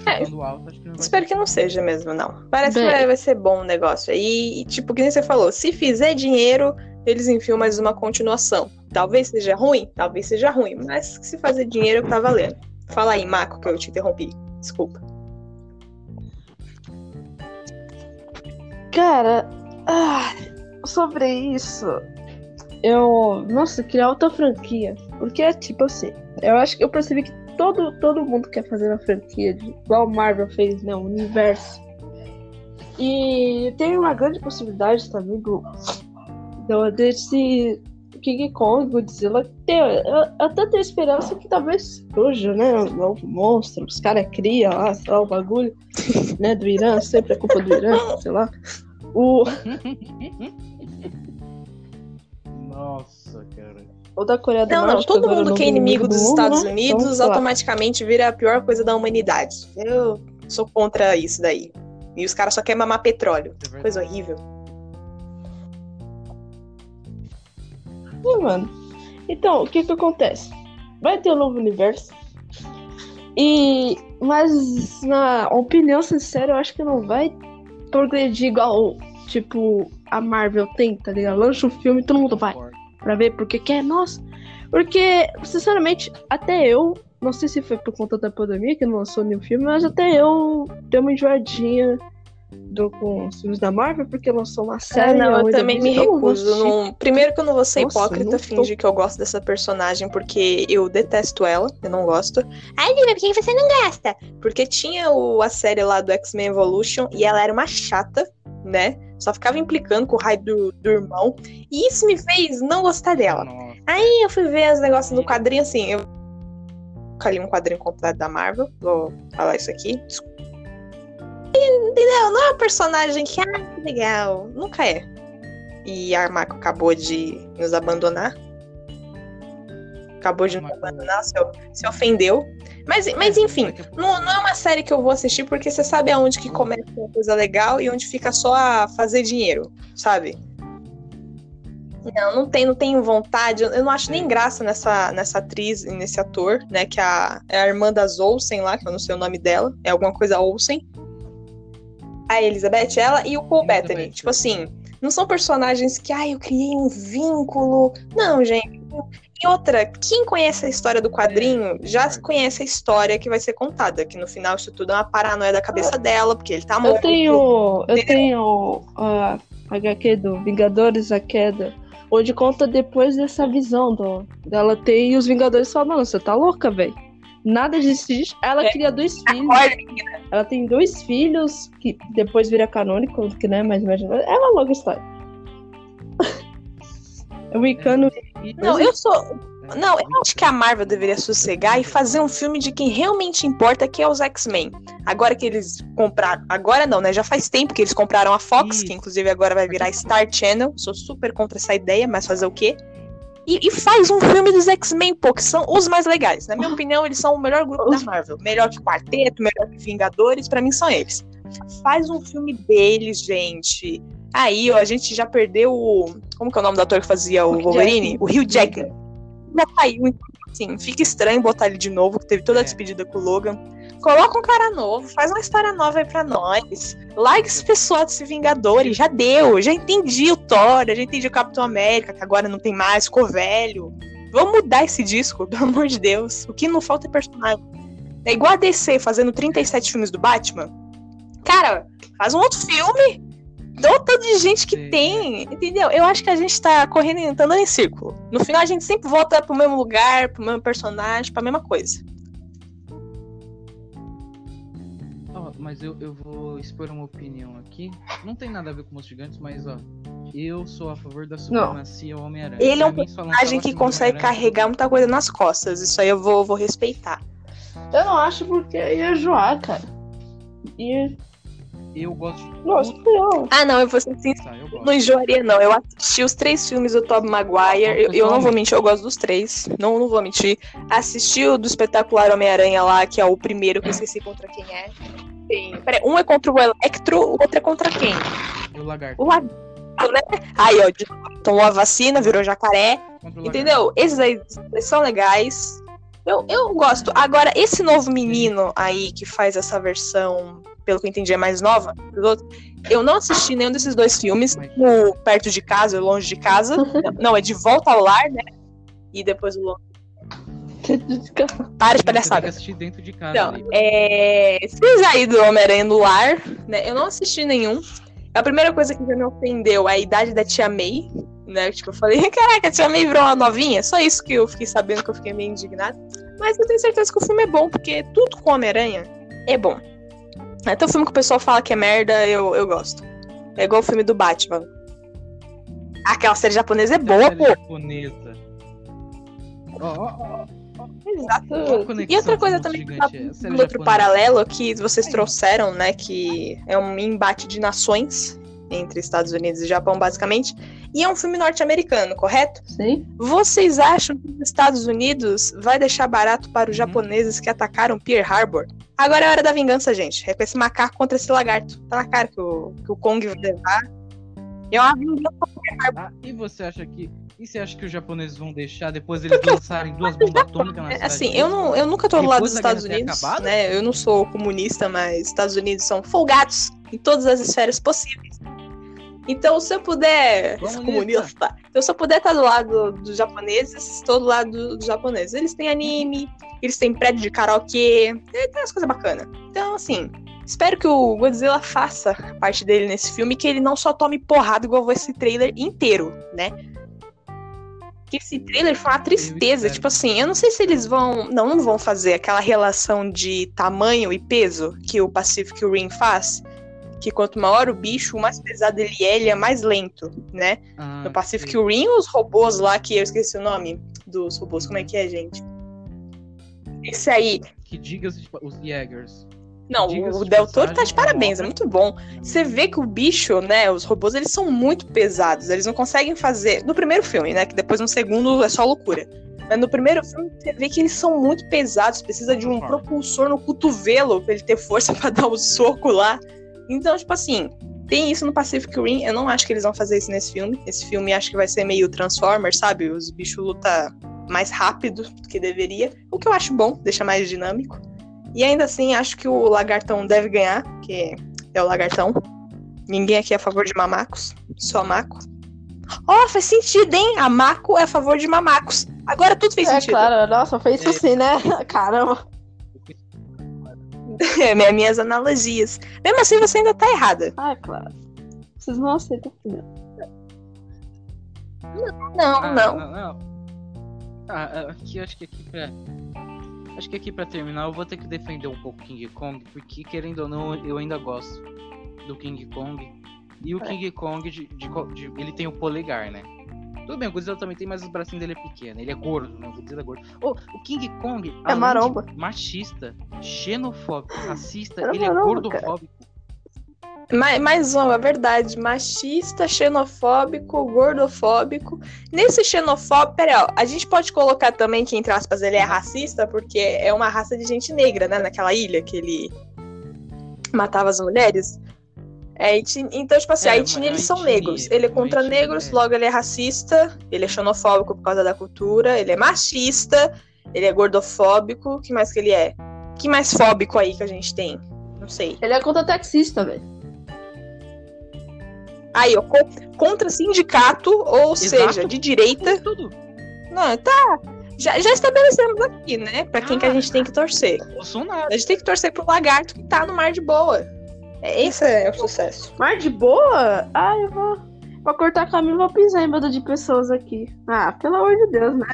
É, alto, acho que não vai Espero que não seja mesmo, não. Parece Bem. que vai, vai ser bom o negócio. E, e, tipo, que nem você falou, se fizer dinheiro, eles enfiam mais uma continuação. Talvez seja ruim, talvez seja ruim, mas se fazer dinheiro, tá valendo. Fala aí, Marco, que eu te interrompi. Desculpa. Cara, ah, sobre isso, eu. Nossa, criar outra franquia. Porque é tipo assim, eu acho que eu percebi que todo, todo mundo quer fazer uma franquia, de, igual Marvel fez, né? O universo. E tem uma grande possibilidade também do, do desse King Kong, Godzilla. Ter, eu, eu até tenho esperança que talvez surja, né? Um novo monstro, os caras criam lá, sei lá, o bagulho, né? Do Irã, sempre é culpa do Irã, sei lá. O, Nossa, cara. O da Coreia do Não, não, Norte. todo é mundo que é inimigo dos do mundo, Estados né? Unidos Então, automaticamente vira a pior coisa da humanidade. Eu sou contra isso daí. E os caras só querem mamar petróleo. É. Coisa horrível. Sim, mano. Então, o que que acontece? Vai ter um novo universo. E. Mas, na opinião sincera, eu acho que não vai progredir igual, tipo, a Marvel tem, tá ligado? Lança um filme e todo mundo vai pra ver porque quer, nossa. Porque, sinceramente, até eu, não sei se foi por conta da pandemia que não lançou nenhum filme, mas até eu dei uma enjoadinha do, com os filmes da Marvel, porque lançou uma série. Ah, não, eu também me disse, "Eu não vou recuso. assistir". Não... Primeiro que eu não vou ser Nossa, hipócrita, fingir que eu gosto dessa personagem, porque eu detesto ela, eu não gosto. Ai, Lívia, por que você não gosta? Porque tinha o, a série lá do X-Men Evolution e ela era uma chata, né? Só ficava implicando com o raio do, do irmão. E isso me fez não gostar dela. Nossa. Aí eu fui ver os negócios do quadrinho, assim, eu ali um quadrinho completo da Marvel, vou falar isso aqui. Entendeu? Não é uma personagem que, ah, que legal. Nunca é. E a Armaco acabou de nos abandonar. Acabou de nos abandonar, se, se ofendeu. Mas, mas enfim, Daqui a- não, não é uma série que eu vou assistir porque você sabe aonde que começa uma coisa legal e onde fica só a fazer dinheiro, sabe? Não, não tenho, não tenho vontade. Eu não acho nem graça nessa, nessa atriz e nesse ator, né? Que é a, é a irmã das Olsen lá, que eu não sei o nome dela. É alguma coisa Olsen. A Elizabeth, ela e o Paul Elizabeth. Bettany. Tipo assim, não são personagens que, ai, eu criei um vínculo. Não, gente. E outra, quem conhece a história do quadrinho já concordo. conhece a história que vai ser contada. Que no final isso tudo é uma paranoia da cabeça dela, porque ele tá morto. Eu tenho. Eu tenho a HQ do Vingadores a Queda. Onde conta depois dessa visão do, dela ter e os Vingadores falam, mano, você tá louca, velho. Nada disso existe. Ela É. cria dois filhos. Acorda, Ela tem dois filhos que depois vira canônico, que não é mais imagina. É uma longa história. O Wicano. E- Não, eu sou. Não, eu acho que a Marvel deveria sossegar e fazer um filme de quem realmente importa, que é os X-Men. Agora que eles compraram. Agora não, né? Já faz tempo que eles compraram a Fox, Isso. que inclusive agora vai virar Star Channel. Sou super contra essa ideia, mas fazer o quê? E, e faz um filme dos X-Men, pô, que são os mais legais. Na minha opinião, eles são o melhor grupo da Marvel. Melhor que Quarteto, melhor que Vingadores, pra mim são eles. Faz um filme deles, gente. Aí, ó, a gente já perdeu o. Como que é o nome do ator que fazia o Hugh Wolverine? Jackman. O Hugh Jackman. Já caiu, então, assim, fica estranho botar ele de novo, que teve toda a É. despedida com o Logan. Coloca um cara novo, faz uma história nova aí pra nós. Larga esse pessoal desse Vingadores, já deu. Já entendi o Thor, já entendi o Capitão América, que agora não tem mais, ficou velho. Vamos mudar esse disco, pelo amor de Deus. O que não falta é personagem. É igual a DC fazendo 37 filmes do Batman. Cara, faz um outro filme. Dá o tanto de gente que Sim. tem, entendeu? Eu acho que a gente tá correndo, tá andando em círculo. No final a gente sempre volta pro mesmo lugar, pro mesmo personagem, pra mesma coisa. Ó, mas eu, eu vou expor uma opinião aqui. Não tem nada a ver com os gigantes, mas ó. Eu sou a favor da supremacia Homem-Aranha. Ele é um Personagem que consegue carregar muita coisa nas costas. Isso aí eu vou, vou respeitar. Eu não acho porque ia enjoar, cara. E. Eu gosto de. Nossa, eu. Ah, não, eu vou ser sincero. Tá. Não enjoaria, não. Eu assisti os três filmes do Tobey Maguire. Eu, eu não vou mentir, eu gosto dos três. Não, não vou mentir. Assisti o do espetacular Homem-Aranha lá, que é o primeiro, que eu esqueci contra quem é. Peraí, um é contra o Electro, o outro é contra quem? O lagarto. O Lagarto, né? Aí, ó, de- tomou a vacina, virou jacaré. Entendeu? Esses aí são legais. Eu, eu gosto. Agora, esse novo menino aí que faz essa versão, pelo que eu entendi, é mais nova dos outros, eu não assisti nenhum desses dois filmes. O Perto de Casa e Longe de Casa. não, é De Volta ao Lar, né? E depois o Longe. Para de palhaçada. assistir dentro de casa. Então, ali. é... Esses aí do Homem-Aranha no Lar, né? Eu não assisti nenhum. A primeira coisa que já me ofendeu é a idade da Tia May, né? Tipo, eu falei, caraca, a Tia May virou uma novinha. Só isso que eu fiquei sabendo que eu fiquei meio indignada. Mas eu tenho certeza que o filme é bom, porque tudo com Homem-Aranha é bom. Até o filme que o pessoal fala que é merda, eu, eu gosto. É igual o filme do Batman. Aquela série japonesa é boa, pô. japonesa. Ó, ó, ó, Exato. E outra coisa também, tá é um outro japonesa. paralelo que vocês trouxeram, né? Que é um embate de nações entre Estados Unidos e Japão, basicamente. E é um filme norte-americano, correto? Sim. Vocês acham que os Estados Unidos vai deixar barato para os Uhum. japoneses que atacaram Pearl Harbor? Agora é hora da vingança, gente. É com esse macaco contra esse lagarto. Tá na cara que o, que o Kong vai levar. É uma vingança. Ah, e você acha que. E você acha que os japoneses vão deixar depois eles lançarem duas bombas atômicas na cidade? Assim, deles? eu, não, eu nunca tô do lado dos Estados Unidos, né? Eu não sou comunista, mas Estados Unidos são folgados em todas as esferas possíveis. Então, se eu puder. Comunista. Comunista. Então, se eu puder estar do lado dos japoneses, estou do lado dos japoneses. Eles têm anime, eles têm prédio de karaokê, tem umas coisas bacanas. Então, assim, espero que o Godzilla faça parte dele nesse filme, que ele não só tome porrada igual esse trailer inteiro, né? Que esse trailer foi uma tristeza. Tipo assim, eu não sei se eles vão. Não, não vão fazer aquela relação de tamanho e peso que o Pacific Rim faz. Que quanto maior o bicho, mais pesado ele é, ele é mais lento, né? Ah, No Pacific sei. Rim, os robôs lá, que eu esqueci o nome dos robôs, como é que é, gente? Esse aí. Que diga os, Jaegers. Não, o de Del Toro tá de parabéns, é muito bom. Você vê que o bicho, né, os robôs, eles são muito pesados. Eles não conseguem fazer. No primeiro filme, né, que depois no segundo é só loucura. Mas no primeiro filme, você vê que eles são muito pesados. Precisa de um propulsor no cotovelo pra ele ter força pra dar o soco lá. Então, tipo assim, tem isso no Pacific Rim. Eu não acho que eles vão fazer isso nesse filme. Esse filme acho que vai ser meio Transformers, sabe? Os bichos lutam mais rápido do que deveria. O que eu acho bom, deixa mais dinâmico. E ainda assim, acho que o lagartão deve ganhar, que é o lagartão. Ninguém aqui é a favor de mamacos, só maco. Ó, faz sentido, hein? A maco é a favor de mamacos. Agora tudo fez É sentido. claro, nossa, fez isso É. sim, né? Caramba. É, minha- minhas analogias. Mesmo assim, você ainda tá errada. Ah, claro. Vocês não aceitam opinião. Não, Ah, não. não, não. Ah, ah, aqui, acho que aqui pra. Acho que aqui pra terminar eu vou ter que defender um pouco o King Kong, porque querendo ou não, eu ainda gosto do King Kong. E o É. King Kong, de, de de- ele tem o polegar, né? Tudo bem, o Godzilla também tem, mas os bracinhos dele é pequeno. Ele é gordo, né? O Godzilla é gordo. Ô, o King Kong, É maromba. machista, xenofóbico, racista, É ele é maromba, cara. gordofóbico. Mais, mais uma, é verdade. Machista, xenofóbico, gordofóbico. Nesse xenofóbico, pera, ó, a gente pode colocar também que, entre aspas, ele é racista, porque é uma raça de gente negra, né? Naquela ilha que ele matava as mulheres. É, então, tipo assim, É, a uma eles são etnia, negros. Ele é contra etnia, negros, é. logo ele é racista, ele é xenofóbico por causa da cultura, ele é machista, ele é gordofóbico. O que mais que ele é? que mais fóbico aí que a gente tem? Não sei. Ele é contra taxista, velho. Aí, ó, co- contra sindicato, ou Exato. seja, de direita. Tudo. Não, tá. Já, já estabelecemos aqui, né? Pra quem que a Ah. gente tem que torcer. Bolsonaro. A gente tem que torcer pro lagarto que tá no mar de boa. É, esse é o sucesso. Mar de boa? Ah, eu vou. Pra cortar caminho, vou pisar em banda de pessoas aqui. Ah, pelo amor de Deus, né?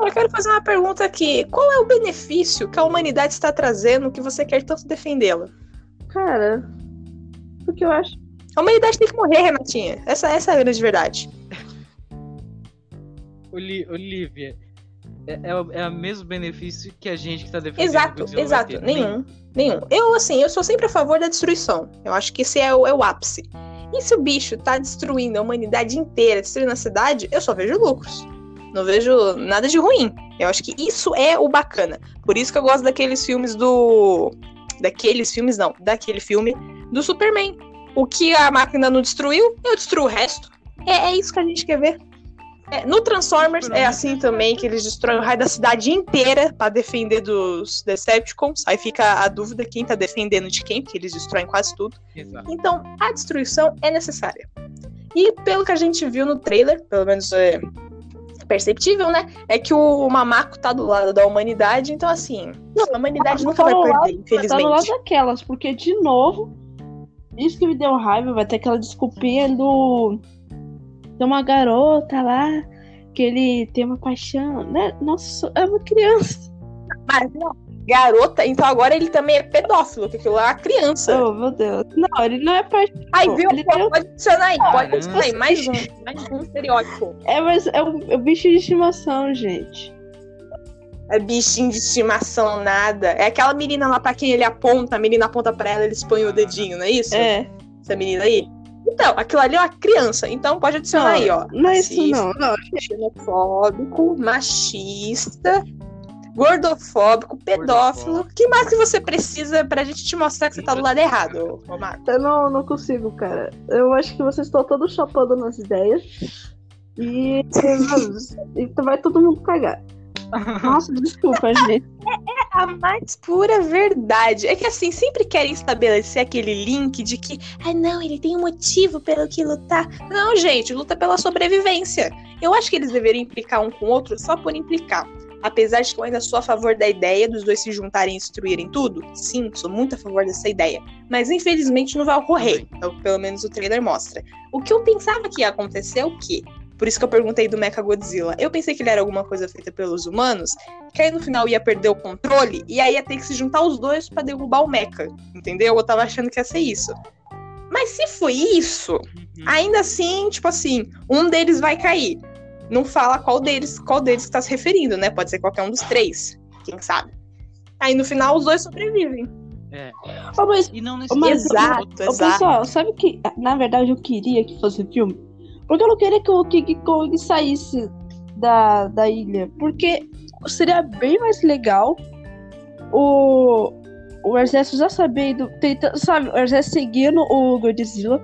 Eu quero fazer uma pergunta aqui. Qual é o benefício que a humanidade está trazendo que você quer tanto defendê-la? Cara, porque eu acho. A humanidade tem que morrer, Renatinha. Essa, essa é a grande verdade. Oli- Olivia, é, é, o- é o mesmo benefício que a gente que tá defendendo. Exato, exato. ter. Nenhum. Nenhum. Eu, assim, eu sou sempre a favor da destruição. Eu acho que esse é o, é o ápice. E se o bicho tá destruindo a humanidade inteira, destruindo a cidade, eu só vejo lucros. Não vejo nada de ruim. Eu acho que isso é o bacana. Por isso que eu gosto daqueles filmes do. Daqueles filmes, não. Daquele filme do Superman. O que a máquina não destruiu, eu destruo o resto. É, é isso que a gente quer ver. É, no Transformers é assim também, que eles destroem o raio da cidade inteira pra defender dos Decepticons. Aí fica a dúvida quem tá defendendo de quem, porque eles destroem quase tudo. Exato. Então, a destruição é necessária. E pelo que a gente viu no trailer, pelo menos é perceptível, né? É que o Mamaco tá do lado da humanidade, então assim, a humanidade nunca vai Tá no lado- perder, Tá no lado infelizmente. daquelas, porque de novo, isso que me deu raiva, vai ter aquela desculpinha do. Tem uma garota lá, que ele tem uma paixão, né? Nossa, é uma criança. Mas não, garota, então agora ele também é pedófilo, porque aquilo lá é uma criança. Oh, meu Deus. Não, ele não é paixão. Aí, Pô, viu? ele tem um- Pode adicionar aí, pode adicionar aí. Mais um, mais um estereótipo. É, mas é um, é um bicho de estimação, gente. É bichinho de estimação, nada. É aquela menina lá pra quem ele aponta, a menina aponta pra ela, eles põem o dedinho, não é isso? É. Essa menina aí. Então, aquilo ali é uma criança, então pode adicionar aí, ó. Não é isso, não. não. Xenofóbico, machista, gordofóbico, pedófilo. O que mais que você precisa pra gente te mostrar que você tá do lado errado, Marco? Eu não, não consigo, cara. Eu acho que vocês estão todos chapando nas ideias. E, e vai todo mundo cagar. Nossa, desculpa, gente. a mais pura verdade. É que assim, sempre querem estabelecer aquele link de que, ah, não, ele tem um motivo pelo que lutar. Não, gente, luta pela sobrevivência. Eu acho que eles deveriam implicar um com o outro só por implicar. Apesar de que eu ainda sou a favor da ideia dos dois se juntarem e destruírem tudo, sim, sou muito a favor dessa ideia. Mas infelizmente não vai ocorrer, o que pelo menos o trailer mostra. O que eu pensava que ia acontecer é o quê? Por isso que eu perguntei do Mecha Godzilla. Eu pensei que ele era alguma coisa feita pelos humanos, que aí no final ia perder o controle e aí ia ter que se juntar os dois para derrubar o Mecha. Entendeu? Eu tava achando que ia ser isso. Mas se foi isso, Uhum. ainda assim, tipo assim, um deles vai cair. Não fala qual deles, qual deles que tá se referindo, né? Pode ser qualquer um dos três. Quem sabe? Aí no final os dois sobrevivem. É. Ô, mas, E não ô, mas, Exato, ô, exato. pessoal, sabe que, na verdade, eu queria que fosse filme? Porque eu não queria que o King Kong saísse da, da ilha. Porque seria bem mais legal o, o exército já sabendo, tentando, sabe, o exército seguindo o Godzilla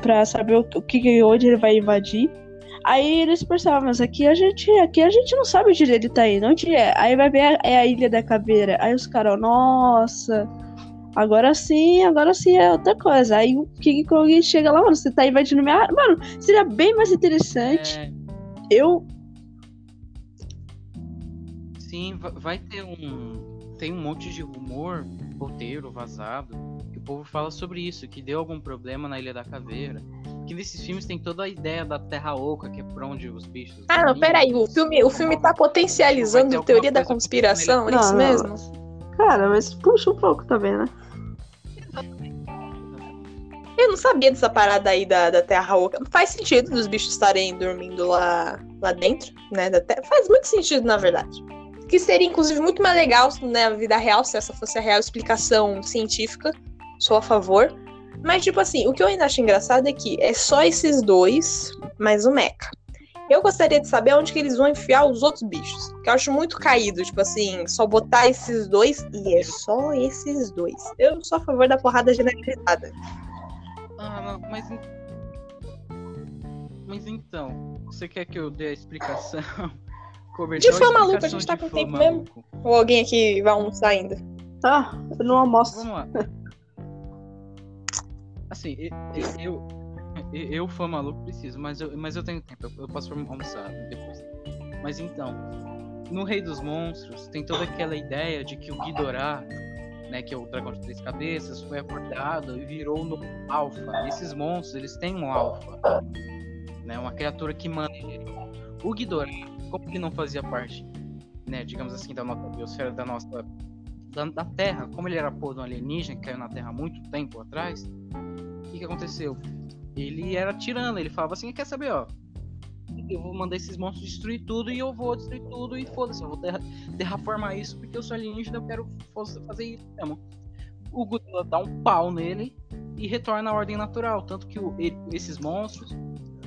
pra saber o, o que onde ele vai invadir. Aí eles percebem, mas aqui a gente, aqui a gente não sabe onde ele tá indo, onde é? Aí vai ver é a ilha da caveira. Aí os caras, nossa, agora sim, agora sim é outra coisa. Aí o King Kong chega lá, mano, você tá invadindo minha área. Mano, seria bem mais interessante. É, Eu. sim, va- vai ter um. Tem um monte de rumor, roteiro vazado, que o povo fala sobre isso, que deu algum problema na Ilha da Caveira. Que nesses filmes tem toda a ideia da Terra Oca, que é por onde os bichos. Ah, não, peraí. O filme, o filme tá potencializando ter teoria da conspiração, é isso não. mesmo? Cara, mas puxa um pouco também, né? Eu não sabia dessa parada aí da, da Terra Oca. Faz sentido dos bichos estarem dormindo lá, lá dentro, né? Da terra. Faz muito sentido, na verdade. Que seria, inclusive, muito mais legal né, na vida real, se essa fosse a real explicação científica. Sou a favor. Mas, tipo assim, o que eu ainda acho engraçado é que é só esses dois, mais o Mecha. Eu gostaria de saber onde que eles vão enfiar os outros bichos. Que eu acho muito caído, tipo assim, só botar esses dois e é só esses dois. Eu sou a favor da porrada generalizada. Ah, não, mas. Mas então, você quer que eu dê a explicação? De fã maluco, a gente tá com tempo mesmo? maluco. Ou alguém aqui vai almoçar ainda? Ah, eu não almoço. Vamos lá. Assim, eu, eu, eu fã maluco, preciso, mas eu, mas eu tenho tempo, eu, eu posso almoçar depois. Mas então, no Rei dos Monstros, tem toda aquela ideia de que o Ghidorah, né, que é o dragão de três cabeças, foi acordado e virou o novo alfa. Esses monstros, eles têm um alfa, né, uma criatura que manda. O Ghidorah, como ele não fazia parte, né, digamos assim, da nossa biosfera, da nossa da, da Terra, como ele era pô de um alienígena que caiu na Terra há muito tempo atrás, o que, que aconteceu? Ele era tirano, ele falava assim, quer saber, ó, eu vou mandar esses monstros destruir tudo e eu vou destruir tudo e foda-se, eu vou terra, terraformar isso porque eu sou alienígena, eu quero fazer isso mesmo. O Godzilla dá um pau nele e retorna à ordem natural, tanto que o- ele- esses monstros,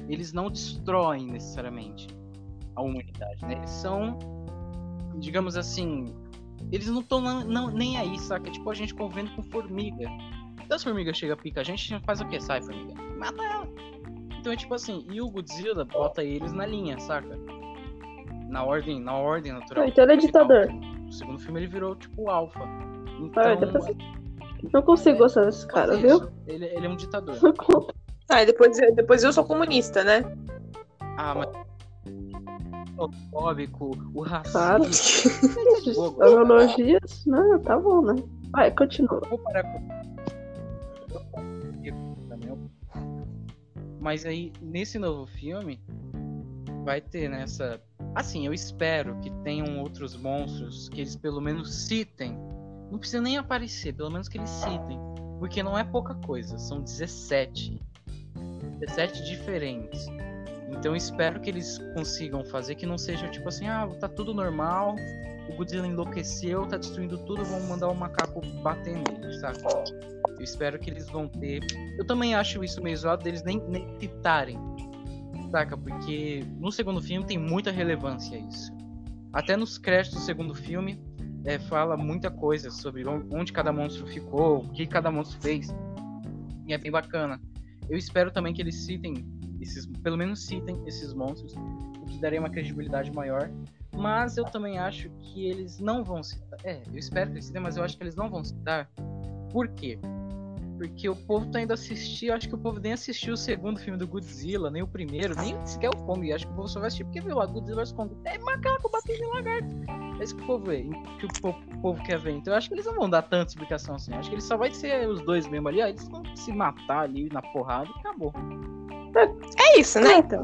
eles não destroem necessariamente a humanidade, né? Eles são, digamos assim, eles não estão nem aí, saca? Tipo a gente convivendo com formiga. Então chegam a picar a gente, a gente faz o quê? Sai, formiga. Mata ela. Então é tipo assim, e o Godzilla bota eles na linha, saca? Na ordem, na ordem natural. Ah, então ele é ditador. No segundo filme ele virou tipo o alfa. Então, Ah, depois- Não consigo gostar desse cara, faz viu? Ele, ele é um ditador. Ah, e depois, depois eu sou comunista, né? Ah, mas. O fóbico, o Claro. racismo. Fogo. Analogias? Não, tá bom, né? Vai, continua. Vou parar com. Mas aí, nesse novo filme, vai ter nessa. Assim, eu espero que tenham outros monstros que eles pelo menos citem. Não precisa nem aparecer, pelo menos que eles citem. Porque não é pouca coisa, são 17. 17 diferentes. Então espero que eles consigam fazer que não seja tipo assim, ah, tá tudo normal, o Godzilla enlouqueceu, tá destruindo tudo, vamos mandar o macaco bater nele, saca? Eu espero que eles vão ter. Eu também acho isso meio zoado deles nem, citarem, saca? Porque no segundo filme tem muita relevância isso. Até nos créditos do segundo filme é, fala muita coisa sobre on- onde cada monstro ficou, o que cada monstro fez. E é bem bacana. Eu espero também que eles citem esses, pelo menos citem esses monstros, o que daria uma credibilidade maior. Mas eu também acho que eles não vão citar. É, eu espero que eles citem, mas eu acho que eles não vão citar. Por quê? Porque o povo tá indo assistir, eu acho que o povo nem assistiu o segundo filme do Godzilla, nem o primeiro, nem sequer o Kong. Acho que o povo só vai assistir porque viu lá, Godzilla vs Kong. É macaco batendo em lagarto. É isso que o povo vê, que o povo, o povo, quer ver. Então eu acho que eles não vão dar tanta explicação assim. Eu acho que eles só vai ser os dois mesmo ali, aí eles vão se matar ali na porrada e acabou. É isso, né? Então.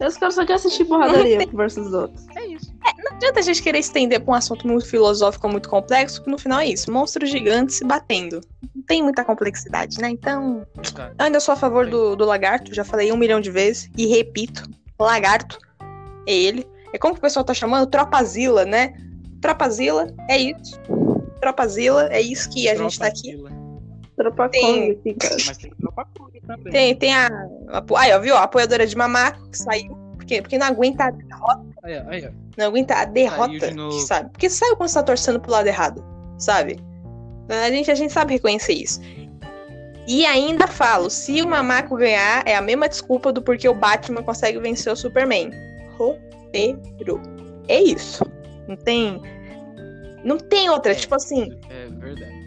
Os caras só querem assistir porradaria versus outros. É isso. É, não adianta a gente querer estender pra um assunto muito filosófico, muito complexo, que no final é isso. Monstros gigantes se batendo. Não tem muita complexidade, né? Então. Tá. Eu ainda sou a favor do, do lagarto, já falei um milhão de vezes. E repito, lagarto é ele. É como que o pessoal tá chamando? Tropazila, né? Tropazila, é isso. Tropazila, é isso que a gente tá aqui. Tropa tem... Mas tem tropa Kong também. Tem, tem a. a aí, ó, viu? A apoiadora de mamaco que saiu. Porque, porque não aguenta a derrota. Aí, aí, não aguenta a derrota, de sabe? Porque sabe quando você tá torcendo pro lado errado, sabe? A gente, a gente sabe reconhecer isso. E ainda falo, se o Mamaco ganhar, é a mesma desculpa do porquê o Batman consegue vencer o Superman. Roteiro. É isso. Não tem. Não tem outra, é, tipo assim. É verdade.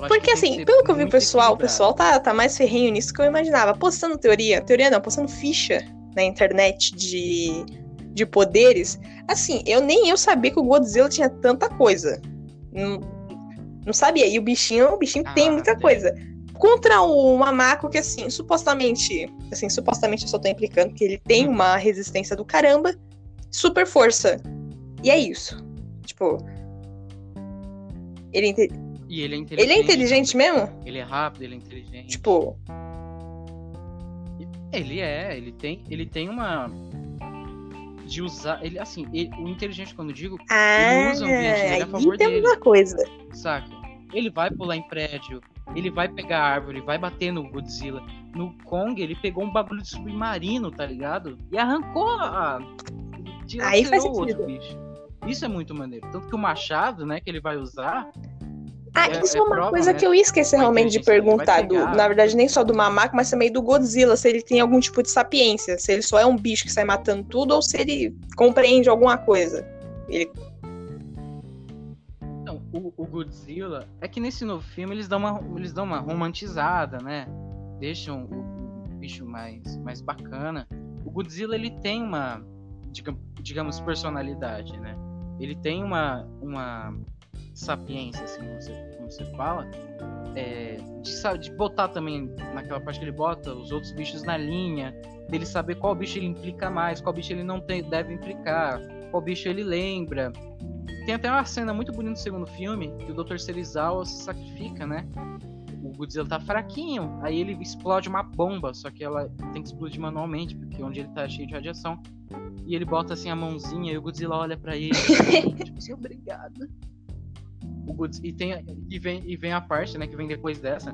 Porque assim, pelo que eu vi o pessoal, o pessoal tá, tá mais ferrenho nisso que eu imaginava. Postando teoria, teoria não, postando ficha na internet de, de poderes. Assim, eu nem eu sabia que o Godzilla tinha tanta coisa. Não, não sabia. E o bichinho, o bichinho ah, tem muita coisa. Contra o Mamaco, que assim, supostamente. Assim, supostamente eu só tô implicando que ele tem hum. uma resistência do caramba. Super força. E é isso. Tipo. Ele, e ele é inteligente. Ele é inteligente mesmo? Ele é rápido, ele é inteligente. Tipo. Ele é, ele tem, ele tem uma. De usar. Ele, assim, ele, o inteligente, quando eu digo, ah, ele usa o ambiente dele a favor tem dele. uma coisa. Saca? Ele vai pular em prédio, ele vai pegar árvore, vai bater no Godzilla. No Kong, ele pegou um bagulho de submarino, tá ligado? E arrancou a. Aí faz sentido. Outro bicho. Isso é muito maneiro. Tanto que o machado, né, que ele vai usar, ah, é, isso é, é uma prova, coisa né? que eu ia esquecer realmente de perguntar. Do, na verdade, nem só do Mamaco, mas também do Godzilla, se ele tem algum tipo de sapiência. Se ele só é um bicho que sai matando tudo ou se ele compreende alguma coisa. Ele... Não, o, o Godzilla. É que nesse novo filme eles dão uma, eles dão uma romantizada, né? Deixam o, o bicho mais, mais bacana. O Godzilla ele tem uma, digamos, personalidade, né? Ele tem uma, uma sapiência, assim, como você, como você fala, é, de, de botar também naquela parte que ele bota os outros bichos na linha, dele saber qual bicho ele implica mais, qual bicho ele não tem, deve implicar, qual bicho ele lembra. Tem até uma cena muito bonita no segundo filme que o Dr. Serizawa se sacrifica, né? O Godzilla tá fraquinho, aí ele explode uma bomba, só que ela tem que explodir manualmente, porque onde ele tá cheio de radiação. E ele bota assim a mãozinha e o Godzilla olha para ele, tipo assim, obrigado o Goods, e, tem, e, vem, e vem a parte né, que vem depois dessa,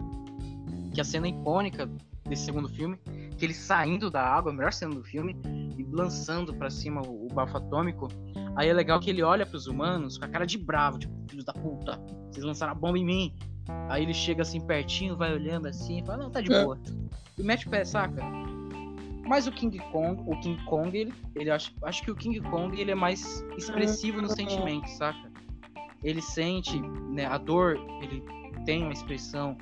que é a cena icônica desse segundo filme, que ele saindo da água, a melhor cena do filme, e lançando para cima o, o, bafo atômico. Aí é legal que ele olha para os humanos com a cara de bravo, tipo, filhos da puta, vocês lançaram a bomba em mim. Aí ele chega assim pertinho, vai olhando assim fala, não, tá de é. boa. E mete o pé, saca? Mas o King Kong, o King Kong, ele, ele acho, acho que o King Kong ele é mais expressivo no sentimento, saca? Ele sente né, a dor, ele tem uma expressão.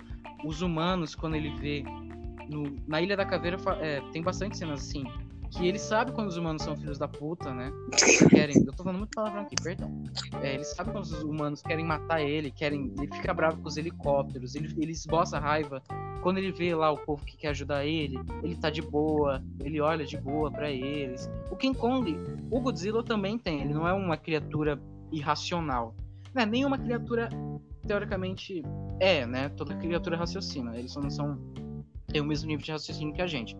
Os humanos, quando ele vê no, na Ilha da Caveira, é, tem bastante cenas assim. Que ele sabe quando os humanos são filhos da puta, né? Querem. Eu tô falando muito palavrão aqui, perdão. É, ele sabe quando os humanos querem matar ele, querem. Ele fica bravo com os helicópteros, ele, ele esboça raiva. Quando ele vê lá o povo que quer ajudar ele, ele tá de boa, ele olha de boa para eles. O King Kong, o Godzilla também tem, ele não é uma criatura irracional. Né, nenhuma criatura, teoricamente, é, né? Toda criatura raciocina. Eles só não são. tem o mesmo nível de raciocínio que a gente.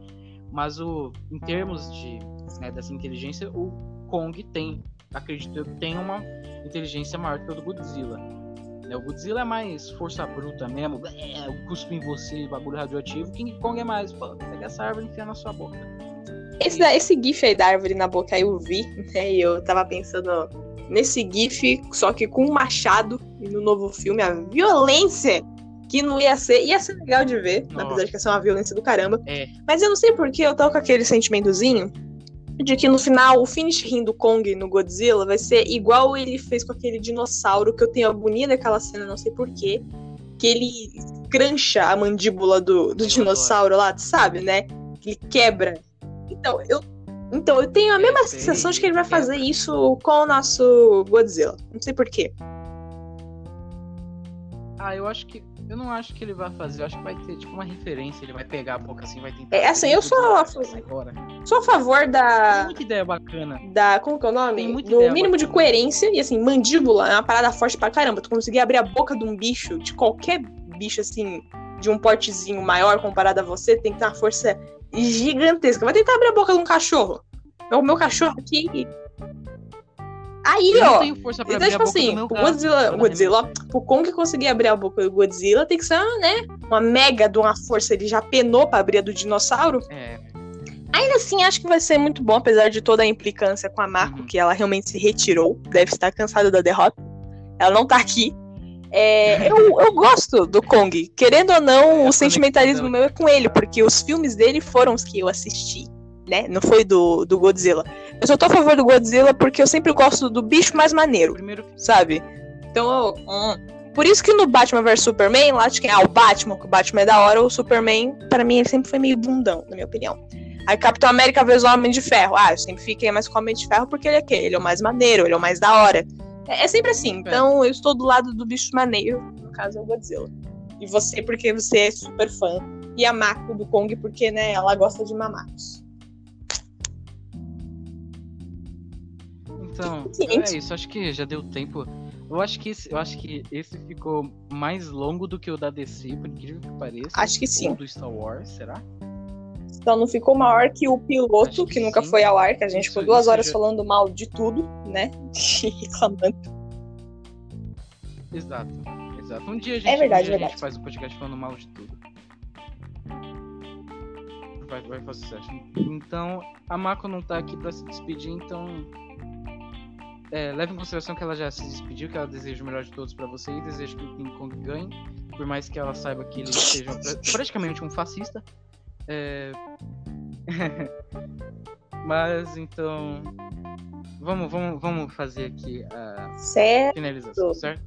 Mas o, em termos de, né, dessa inteligência, o Kong tem, acredito eu, tem uma inteligência maior que o do Godzilla. Né, o Godzilla é mais força bruta mesmo, é, eu cuspo em você, bagulho radioativo. King Kong é mais, pô, pega essa árvore e enfia na sua boca. Esse, esse gif aí da árvore na boca eu vi, né? E eu tava pensando nesse GIF, só que com um machado, e no novo filme, a violência que não ia ser. Ia ser legal de ver, Nossa. apesar de que ia ser uma violência do caramba. É. Mas eu não sei porque eu tô com aquele sentimentozinho. de que no final o finish rim do Kong no Godzilla vai ser igual ele fez com aquele dinossauro, que eu tenho agonia daquela cena, não sei porquê. Que ele crancha a mandíbula do, do dinossauro lá, tu sabe, né? Que ele quebra. Então, eu. Então, eu tenho a mesma Sei, sensação de que ele vai fazer isso com o nosso Godzilla. Não sei porquê. Ah, eu acho que. Eu não acho que ele vai fazer, eu acho que vai ter tipo uma referência, ele vai pegar a boca assim, vai tentar. É, assim, eu sou a favor- Agora. Sou a favor Tem da. muita ideia bacana. da como que é o nome? Tem muita Do ideia mínimo de bacana. coerência. E assim, mandíbula é uma parada forte pra caramba. Tu conseguir abrir a boca de um bicho, de qualquer bicho assim, de um portezinho maior comparado a você, tem que ter uma força gigantesca. Vai tentar abrir a boca de um cachorro. É o meu cachorro aqui. Aí, Eu não ó. tenho força pra Então, tipo assim, o. Godzilla, Toda Godzilla, ó, pro Kong conseguir abrir a boca do Godzilla, tem que ser, né, uma mega de uma força. Ele já penou pra abrir a do dinossauro. É, Ainda assim, acho que vai ser muito bom, apesar de toda a implicância com a Mako, Uhum. que ela realmente se retirou, deve estar cansada da derrota. Ela não tá aqui. É, eu, eu gosto do Kong. Querendo ou não, É, o sentimentalismo meu é com ele, porque os filmes dele foram os que eu assisti, né? Não foi do, do Godzilla. Eu só tô a favor do Godzilla porque eu sempre gosto do bicho mais maneiro, primeiro sabe? Então, eu, hum. por isso que no Batman vs Superman, lá de quem? Ah, o Batman, que o Batman é da hora, o Superman, pra mim, ele sempre foi meio bundão, na minha opinião. Aí Capitão América vs Homem de Ferro. Ah, eu sempre fiquei mais com o Homem de Ferro porque ele é quê? Ele é o mais maneiro, ele é o mais da hora. É, é sempre assim. Então eu estou do lado do bicho maneiro, no caso é o Godzilla. E você porque você é super fã. E a Mako do Kong porque, né, ela gosta de mamacos. Então, é isso, acho que já deu tempo. Eu acho que esse, eu acho que esse ficou mais longo do que o da DC, por incrível que pareça. Acho que sim. Ou do Star Wars, será? Então não ficou maior que o piloto, que, que nunca sim. foi ao ar, que a gente ficou duas horas já- falando mal de tudo, né? Reclamando. Exato. Exato. Um dia a gente, É verdade, um dia a verdade. gente faz um podcast falando mal de tudo. Vai, vai fazer sucesso. Então, a Mako não tá aqui pra se despedir, então. É, leve em consideração que ela já se despediu, que ela deseja o melhor de todos pra você e deseja que o King Kong ganhe, por mais que ela saiba que ele seja pra- praticamente um fascista. É... Mas então. Vamos, vamos, vamos fazer aqui a Certo. finalização, certo?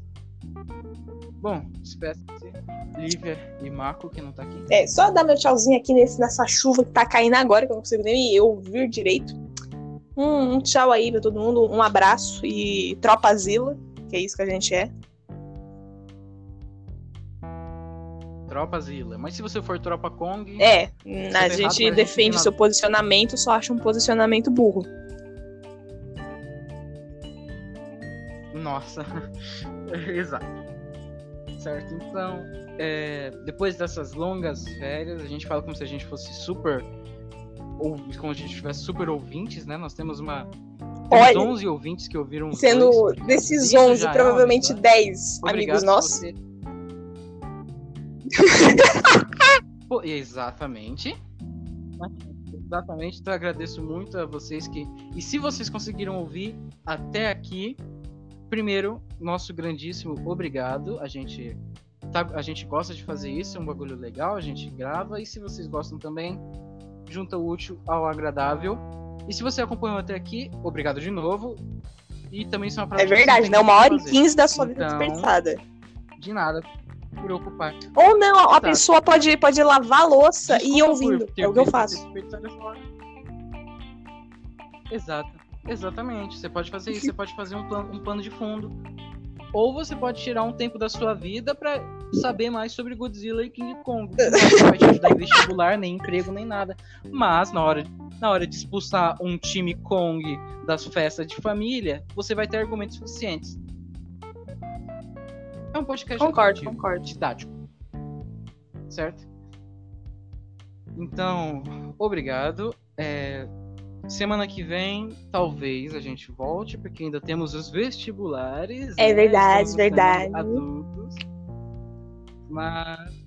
Bom, despeça-se. Lívia e Marco, que não tá aqui. É, só dar meu tchauzinho aqui nesse, nessa chuva que tá caindo agora, que eu não consigo nem ouvir direito. Um, um tchau aí pra todo mundo, um abraço e tropa Zila, que é isso que a gente é. Tropa Zilla. Mas se você for Tropa Kong. É, tá a errado, gente a gente defende seu posicionamento, só acha um posicionamento burro. Nossa. Exato. Certo, então. é, depois dessas longas férias, a gente fala como se a gente fosse super. Ou como se a gente tivesse super ouvintes, né? Nós temos uma. Olha, 11 ouvintes que ouviram Sendo dois. desses Isso 11, já é provavelmente vitória. 10 Obrigado amigos nossos. você- Pô, exatamente. Exatamente, então eu agradeço muito a vocês que. E se vocês conseguiram ouvir até aqui, primeiro, nosso grandíssimo obrigado. A gente, tá, a gente gosta de fazer isso, é um bagulho legal, a gente grava. E se vocês gostam também, junta o útil ao agradável. E se você acompanhou até aqui, obrigado de novo. E também isso é uma É verdade, né? Uma hora e quinze da sua vida Então, desperdiçada. De nada, por ocupar. Ou não, a Tá. pessoa pode, pode lavar a louça e ir Desculpa ouvindo. É o que eu faço. Exato. Exatamente. Você pode fazer isso. Você pode fazer um plano, um plano de fundo. Ou você pode tirar um tempo da sua vida pra saber mais sobre Godzilla e King Kong. Não vai te ajudar em vestibular, nem emprego, nem nada. Mas na hora, na hora de expulsar um time Kong das festas de família, você vai ter argumentos suficientes. É um podcast Concordo, concordo. didático. Certo? Então, obrigado. É, semana que vem, talvez a gente volte, porque ainda temos os vestibulares. É né? verdade, Estamos verdade. Adultos. Mas.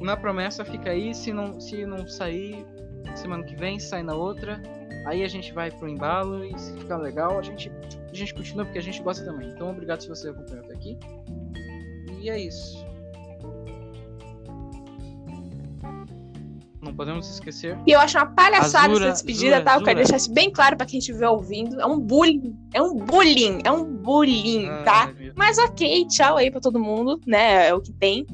Na promessa fica aí, se não, se não sair semana que vem, sai na outra. Aí a gente vai pro embalo e se ficar legal, a gente, a gente continua porque a gente gosta também. Então, obrigado se você acompanhou até aqui. E é isso. Não podemos esquecer. E eu acho uma palhaçada Azura, essa despedida, Zura, tá? Eu quero deixar isso bem claro pra quem estiver ouvindo. É um bullying. É um bullying. É um bullying, tá? Ai, meu- Mas ok, tchau aí pra todo mundo, né? É o que tem.